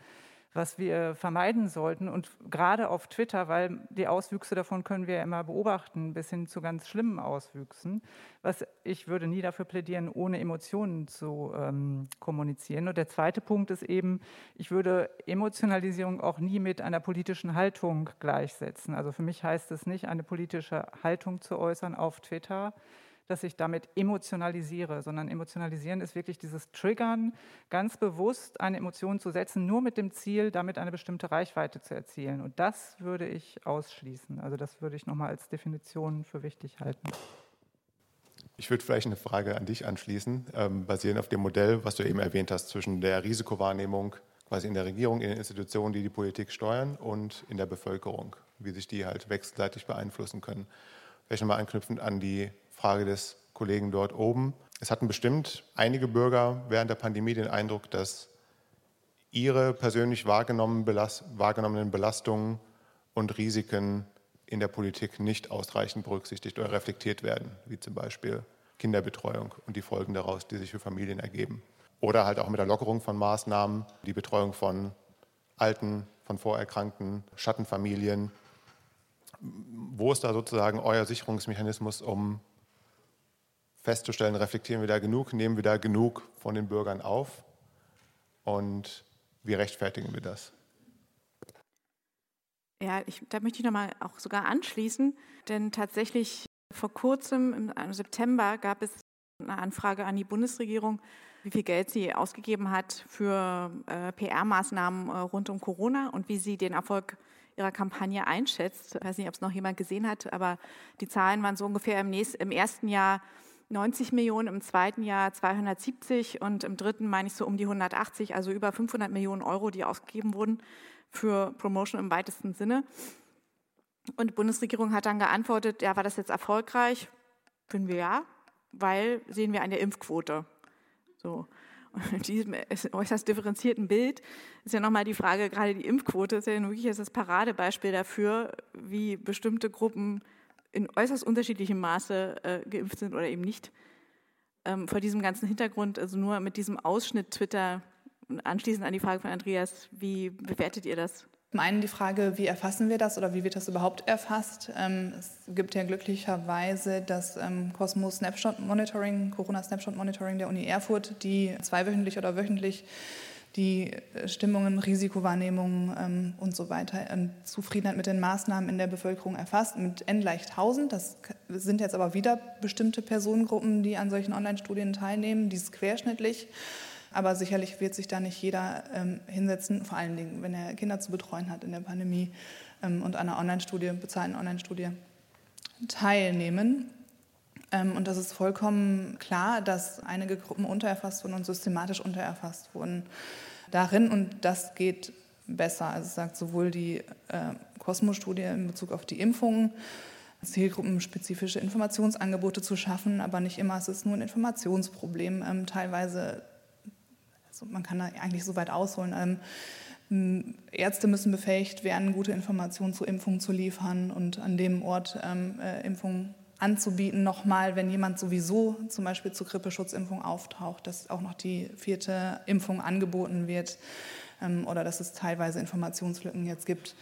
was wir vermeiden sollten. Und gerade auf Twitter, weil die Auswüchse davon können wir ja immer beobachten, bis hin zu ganz schlimmen Auswüchsen. Was ich würde nie dafür plädieren, ohne Emotionen zu ähm, kommunizieren. Und der zweite Punkt ist eben, ich würde Emotionalisierung auch nie mit einer politischen Haltung gleichsetzen. Also für mich heißt es nicht, eine politische Haltung zu äußern auf Twitter, dass ich damit emotionalisiere, sondern emotionalisieren ist wirklich dieses Triggern, ganz bewusst eine Emotion zu setzen, nur mit dem Ziel, damit eine bestimmte Reichweite zu erzielen. Und das würde ich ausschließen. Also das würde ich nochmal als Definition für wichtig halten. Ich würde vielleicht eine Frage an dich anschließen, ähm, basierend auf dem Modell, was du eben erwähnt hast, zwischen der Risikowahrnehmung quasi in der Regierung, in den Institutionen, die die Politik steuern und in der Bevölkerung, wie sich die halt wechselseitig beeinflussen können. Vielleicht nochmal anknüpfend an die Frage des Kollegen dort oben. Es hatten bestimmt einige Bürger während der Pandemie den Eindruck, dass ihre persönlich wahrgenommenen Belastungen und Risiken in der Politik nicht ausreichend berücksichtigt oder reflektiert werden, wie zum Beispiel Kinderbetreuung und die Folgen daraus, die sich für Familien ergeben. Oder halt auch mit der Lockerung von Maßnahmen, die Betreuung von Alten, von Vorerkrankten, Schattenfamilien. Wo ist da sozusagen euer Sicherungsmechanismus, um festzustellen, reflektieren wir da genug, nehmen wir da genug von den Bürgern auf und wie rechtfertigen wir das? Ja, ich, da möchte ich nochmal auch sogar anschließen, denn tatsächlich vor kurzem im September gab es eine Anfrage an die Bundesregierung, wie viel Geld sie ausgegeben hat für äh, PR-Maßnahmen äh, rund um Corona und wie sie den Erfolg ihrer Kampagne einschätzt. Ich weiß nicht, ob es noch jemand gesehen hat, aber die Zahlen waren so ungefähr im, nächsten, im ersten Jahr 90 Millionen, im zweiten Jahr 270 und im dritten meine ich so um die 180, also über 500 Millionen Euro, die ausgegeben wurden für Promotion im weitesten Sinne. Und die Bundesregierung hat dann geantwortet, ja, war das jetzt erfolgreich? Finden wir ja, weil sehen wir an der Impfquote. So. Und in diesem äußerst differenzierten Bild ist ja nochmal die Frage, gerade die Impfquote ist ja wirklich das Paradebeispiel dafür, wie bestimmte Gruppen in äußerst unterschiedlichem Maße äh, geimpft sind oder eben nicht. Ähm, vor diesem ganzen Hintergrund, also nur mit diesem Ausschnitt Twitter, anschließend an die Frage von Andreas, wie bewertet ihr das? Zum einen die Frage, wie erfassen wir das oder wie wird das überhaupt erfasst? Ähm, es gibt ja glücklicherweise das ähm, Cosmos Snapshot Monitoring, Corona Snapshot Monitoring der Uni Erfurt, die zweiwöchentlich oder wöchentlich die äh, Stimmungen, Risikowahrnehmung ähm, und so weiter, ähm, Zufriedenheit mit den Maßnahmen in der Bevölkerung erfasst. Mit N gleich 1000, das sind jetzt aber wieder bestimmte Personengruppen, die an solchen Online-Studien teilnehmen, dies querschnittlich. Aber sicherlich wird sich da nicht jeder ähm, hinsetzen, vor allen Dingen, wenn er Kinder zu betreuen hat in der Pandemie ähm, und an einer Online-Studie, bezahlten Online-Studie teilnehmen. Ähm, und das ist vollkommen klar, dass einige Gruppen untererfasst wurden und systematisch untererfasst wurden darin. Und das geht besser. Also es sagt sowohl die äh, Cosmo-Studie in Bezug auf die Impfungen, zielgruppenspezifische Informationsangebote zu schaffen, aber nicht immer. Es ist nur ein Informationsproblem. Ähm, teilweise, also man kann da eigentlich so weit ausholen. Ähm, Ärzte müssen befähigt werden, gute Informationen zu Impfungen zu liefern und an dem Ort ähm, äh, Impfungen anzubieten, nochmal, wenn jemand sowieso zum Beispiel zur Grippeschutzimpfung auftaucht, dass auch noch die vierte Impfung angeboten wird ähm, oder dass es teilweise Informationslücken jetzt gibt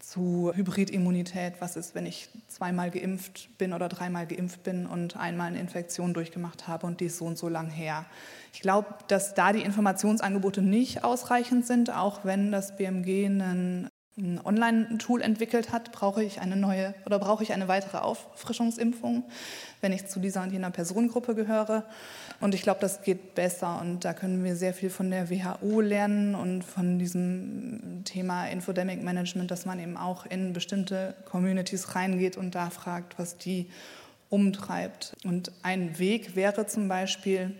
zu Hybridimmunität. Was ist, wenn ich zweimal geimpft bin oder dreimal geimpft bin und einmal eine Infektion durchgemacht habe und die ist so und so lang her? Ich glaube, dass da die Informationsangebote nicht ausreichend sind, auch wenn das BMG einen ein Online-Tool entwickelt hat, brauche ich eine neue oder brauche ich eine weitere Auffrischungsimpfung, wenn ich zu dieser und jener Personengruppe gehöre. Und ich glaube, das geht besser und da können wir sehr viel von der WHO lernen und von diesem Thema Infodemic Management, dass man eben auch in bestimmte Communities reingeht und da fragt, was die umtreibt. Und ein Weg wäre zum Beispiel,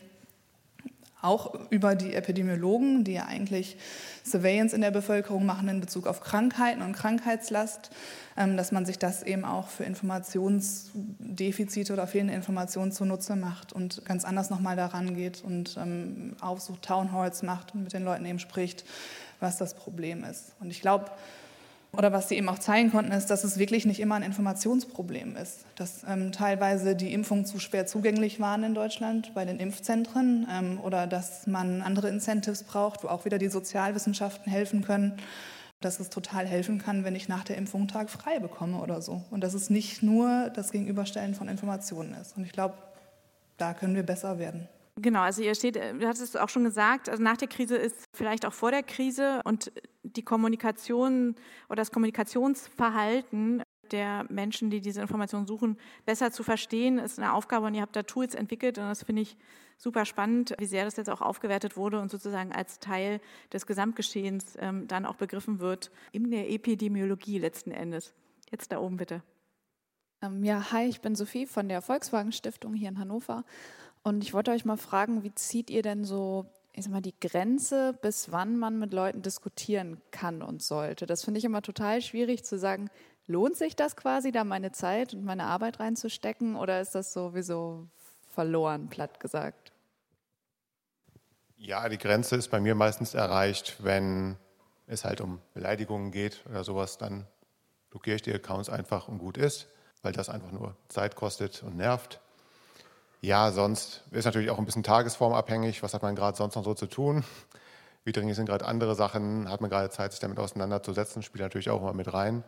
auch über die Epidemiologen, die ja eigentlich Surveillance in der Bevölkerung machen in Bezug auf Krankheiten und Krankheitslast, ähm, dass man sich das eben auch für Informationsdefizite oder fehlende Informationen zunutze macht und ganz anders nochmal daran geht und ähm, aufsucht, Townhalls macht und mit den Leuten eben spricht, was das Problem ist. Und ich glaube, oder was sie eben auch zeigen konnten, ist, dass es wirklich nicht immer ein Informationsproblem ist. Dass ähm, teilweise die Impfungen zu schwer zugänglich waren in Deutschland bei den Impfzentren ähm, oder dass man andere Incentives braucht, wo auch wieder die Sozialwissenschaften helfen können. Dass es total helfen kann, wenn ich nach der Impfung Tag frei bekomme oder so. Und dass es nicht nur das Gegenüberstellen von Informationen ist. Und ich glaube, da können wir besser werden. Genau, also ihr steht, du hast es auch schon gesagt, also nach der Krise ist vielleicht auch vor der Krise und die Kommunikation oder das Kommunikationsverhalten der Menschen, die diese Informationen suchen, besser zu verstehen, ist eine Aufgabe und ihr habt da Tools entwickelt und das finde ich super spannend, wie sehr das jetzt auch aufgewertet wurde und sozusagen als Teil des Gesamtgeschehens ähm, dann auch begriffen wird in der Epidemiologie letzten Endes. Jetzt da oben bitte. Ähm, ja, hi, ich bin Sophie von der Volkswagen Stiftung hier in Hannover und ich wollte euch mal fragen, wie zieht ihr denn so, ich sag mal, die Grenze, bis wann man mit Leuten diskutieren kann und sollte? Das finde ich immer total schwierig zu sagen, lohnt sich das quasi, da meine Zeit und meine Arbeit reinzustecken oder ist das sowieso verloren, platt gesagt? Ja, die Grenze ist bei mir meistens erreicht, wenn es halt um Beleidigungen geht oder sowas, dann blockiere ich die Accounts einfach und gut ist, weil das einfach nur Zeit kostet und nervt. Ja, sonst ist natürlich auch ein bisschen tagesformabhängig. Was hat man gerade sonst noch so zu tun? Wie dringend sind gerade andere Sachen? Hat man gerade Zeit, sich damit auseinanderzusetzen? Spielt natürlich auch immer mit rein.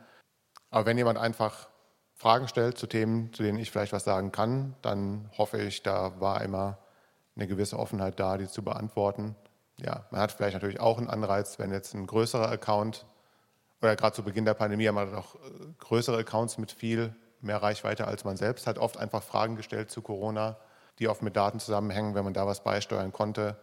Aber wenn jemand einfach Fragen stellt zu Themen, zu denen ich vielleicht was sagen kann, dann hoffe ich, da war immer eine gewisse Offenheit da, die zu beantworten. Ja, man hat vielleicht natürlich auch einen Anreiz, wenn jetzt ein größerer Account oder gerade zu Beginn der Pandemie haben wir auch äh, größere Accounts mit viel mehr Reichweite als man selbst, hat oft einfach Fragen gestellt zu Corona, die oft mit Daten zusammenhängen. Wenn man da was beisteuern konnte,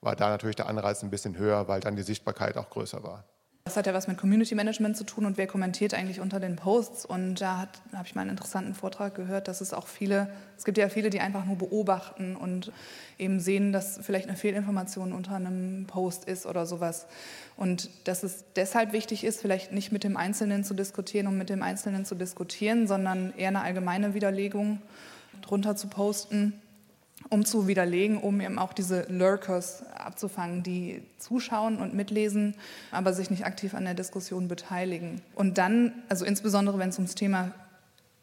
war da natürlich der Anreiz ein bisschen höher, weil dann die Sichtbarkeit auch größer war. Das hat ja was mit Community Management zu tun und wer kommentiert eigentlich unter den Posts. Und da habe ich mal einen interessanten Vortrag gehört, dass es auch viele, es gibt ja viele, die einfach nur beobachten und eben sehen, dass vielleicht eine Fehlinformation unter einem Post ist oder sowas. Und dass es deshalb wichtig ist, vielleicht nicht mit dem Einzelnen zu diskutieren, um mit dem Einzelnen zu diskutieren, sondern eher eine allgemeine Widerlegung drunter zu posten um zu widerlegen, um eben auch diese Lurkers abzufangen, die zuschauen und mitlesen, aber sich nicht aktiv an der Diskussion beteiligen. Und dann, also insbesondere wenn es ums Thema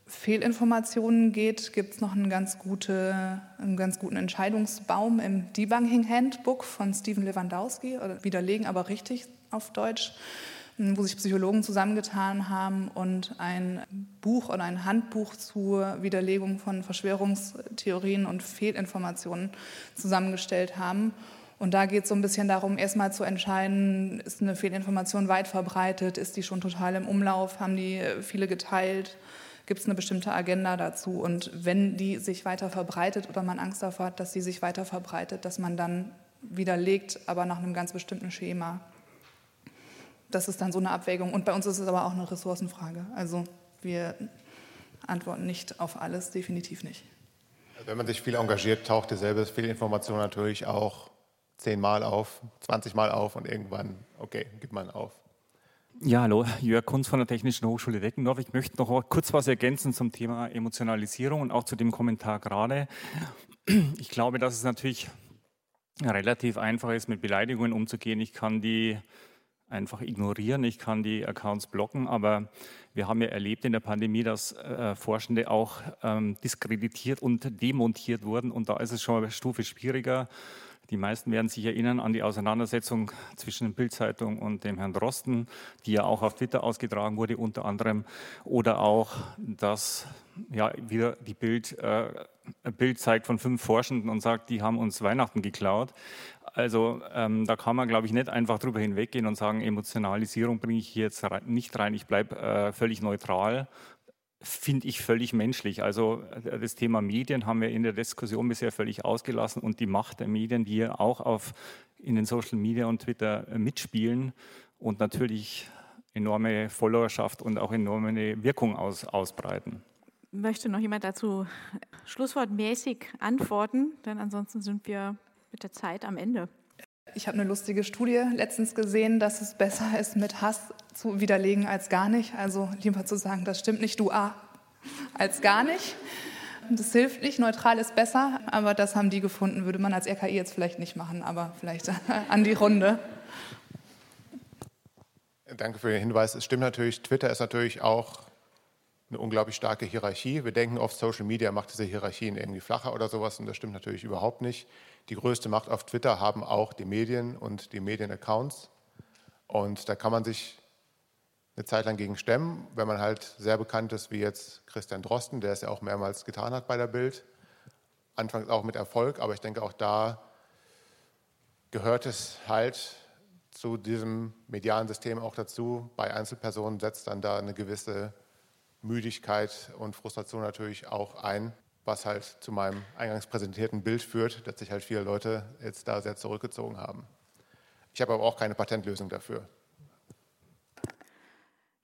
Fehlinformationen geht, gibt es noch einen ganz, gute, einen ganz guten Entscheidungsbaum im Debunking Handbook von Stephen Lewandowski, oder widerlegen aber richtig auf Deutsch wo sich Psychologen zusammengetan haben und ein Buch oder ein Handbuch zur Widerlegung von Verschwörungstheorien und Fehlinformationen zusammengestellt haben. Und da geht es so ein bisschen darum, erstmal zu entscheiden, ist eine Fehlinformation weit verbreitet, ist die schon total im Umlauf, haben die viele geteilt, gibt es eine bestimmte Agenda dazu. Und wenn die sich weiter verbreitet oder man Angst davor hat, dass sie sich weiter verbreitet, dass man dann widerlegt, aber nach einem ganz bestimmten Schema das ist dann so eine Abwägung. Und bei uns ist es aber auch eine Ressourcenfrage. Also wir antworten nicht auf alles, definitiv nicht. Wenn man sich viel engagiert, taucht dieselbe Fehlinformation natürlich auch zehnmal auf, 20 Mal auf und irgendwann, okay, gibt man auf. Ja, hallo, Jörg Kunz von der Technischen Hochschule Deckendorf. Ich möchte noch kurz was ergänzen zum Thema Emotionalisierung und auch zu dem Kommentar gerade. Ich glaube, dass es natürlich relativ einfach ist, mit Beleidigungen umzugehen. Ich kann die einfach ignorieren, ich kann die Accounts blocken, aber wir haben ja erlebt in der Pandemie, dass äh, Forschende auch ähm, diskreditiert und demontiert wurden und da ist es schon eine Stufe schwieriger. Die meisten werden sich erinnern an die Auseinandersetzung zwischen der Bildzeitung und dem Herrn Drosten, die ja auch auf Twitter ausgetragen wurde, unter anderem. Oder auch, dass ja, wieder die Bild, äh, ein Bild zeigt von fünf Forschenden und sagt, die haben uns Weihnachten geklaut. Also ähm, da kann man, glaube ich, nicht einfach drüber hinweggehen und sagen, Emotionalisierung bringe ich hier jetzt nicht rein, ich bleibe äh, völlig neutral. Finde ich völlig menschlich. Also äh, das Thema Medien haben wir in der Diskussion bisher völlig ausgelassen und die Macht der Medien, die auch auf, in den Social Media und Twitter äh, mitspielen und natürlich enorme Followerschaft und auch enorme Wirkung aus, ausbreiten. Möchte noch jemand dazu schlusswortmäßig antworten? Denn ansonsten sind wir mit der Zeit am Ende. Ich habe eine lustige Studie letztens gesehen, dass es besser ist, mit Hass zu widerlegen als gar nicht. Also lieber zu sagen, das stimmt nicht, du A, als gar nicht. Das hilft nicht, neutral ist besser, aber das haben die gefunden, würde man als RKI jetzt vielleicht nicht machen, aber vielleicht an die Runde. Danke für den Hinweis. Es stimmt natürlich, Twitter ist natürlich auch eine unglaublich starke Hierarchie. Wir denken oft, Social Media macht diese Hierarchien irgendwie flacher oder sowas und das stimmt natürlich überhaupt nicht. Die größte Macht auf Twitter haben auch die Medien und die Medienaccounts. Und da kann man sich eine Zeit lang gegen stemmen, wenn man halt sehr bekannt ist, wie jetzt Christian Drosten, der es ja auch mehrmals getan hat bei der Bild. Anfangs auch mit Erfolg, aber ich denke auch da gehört es halt zu diesem medialen System auch dazu. Bei Einzelpersonen setzt dann da eine gewisse Müdigkeit und Frustration natürlich auch ein, was halt zu meinem eingangs präsentierten Bild führt, dass sich halt viele Leute jetzt da sehr zurückgezogen haben. Ich habe aber auch keine Patentlösung dafür.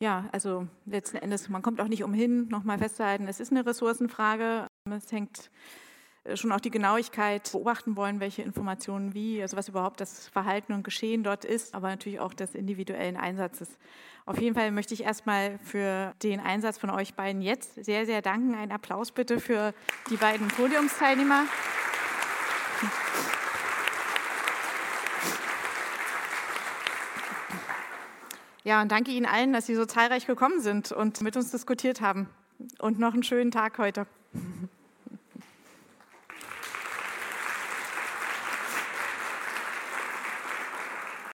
Ja, also letzten Endes, man kommt auch nicht umhin, nochmal festzuhalten, es ist eine Ressourcenfrage. Es hängt schon auch die Genauigkeit beobachten wollen, welche Informationen wie, also was überhaupt das Verhalten und Geschehen dort ist, aber natürlich auch des individuellen Einsatzes. Auf jeden Fall möchte ich erstmal für den Einsatz von euch beiden jetzt sehr, sehr danken. Ein Applaus bitte für die beiden Podiumsteilnehmer. Ja, und danke Ihnen allen, dass Sie so zahlreich gekommen sind und mit uns diskutiert haben. Und noch einen schönen Tag heute.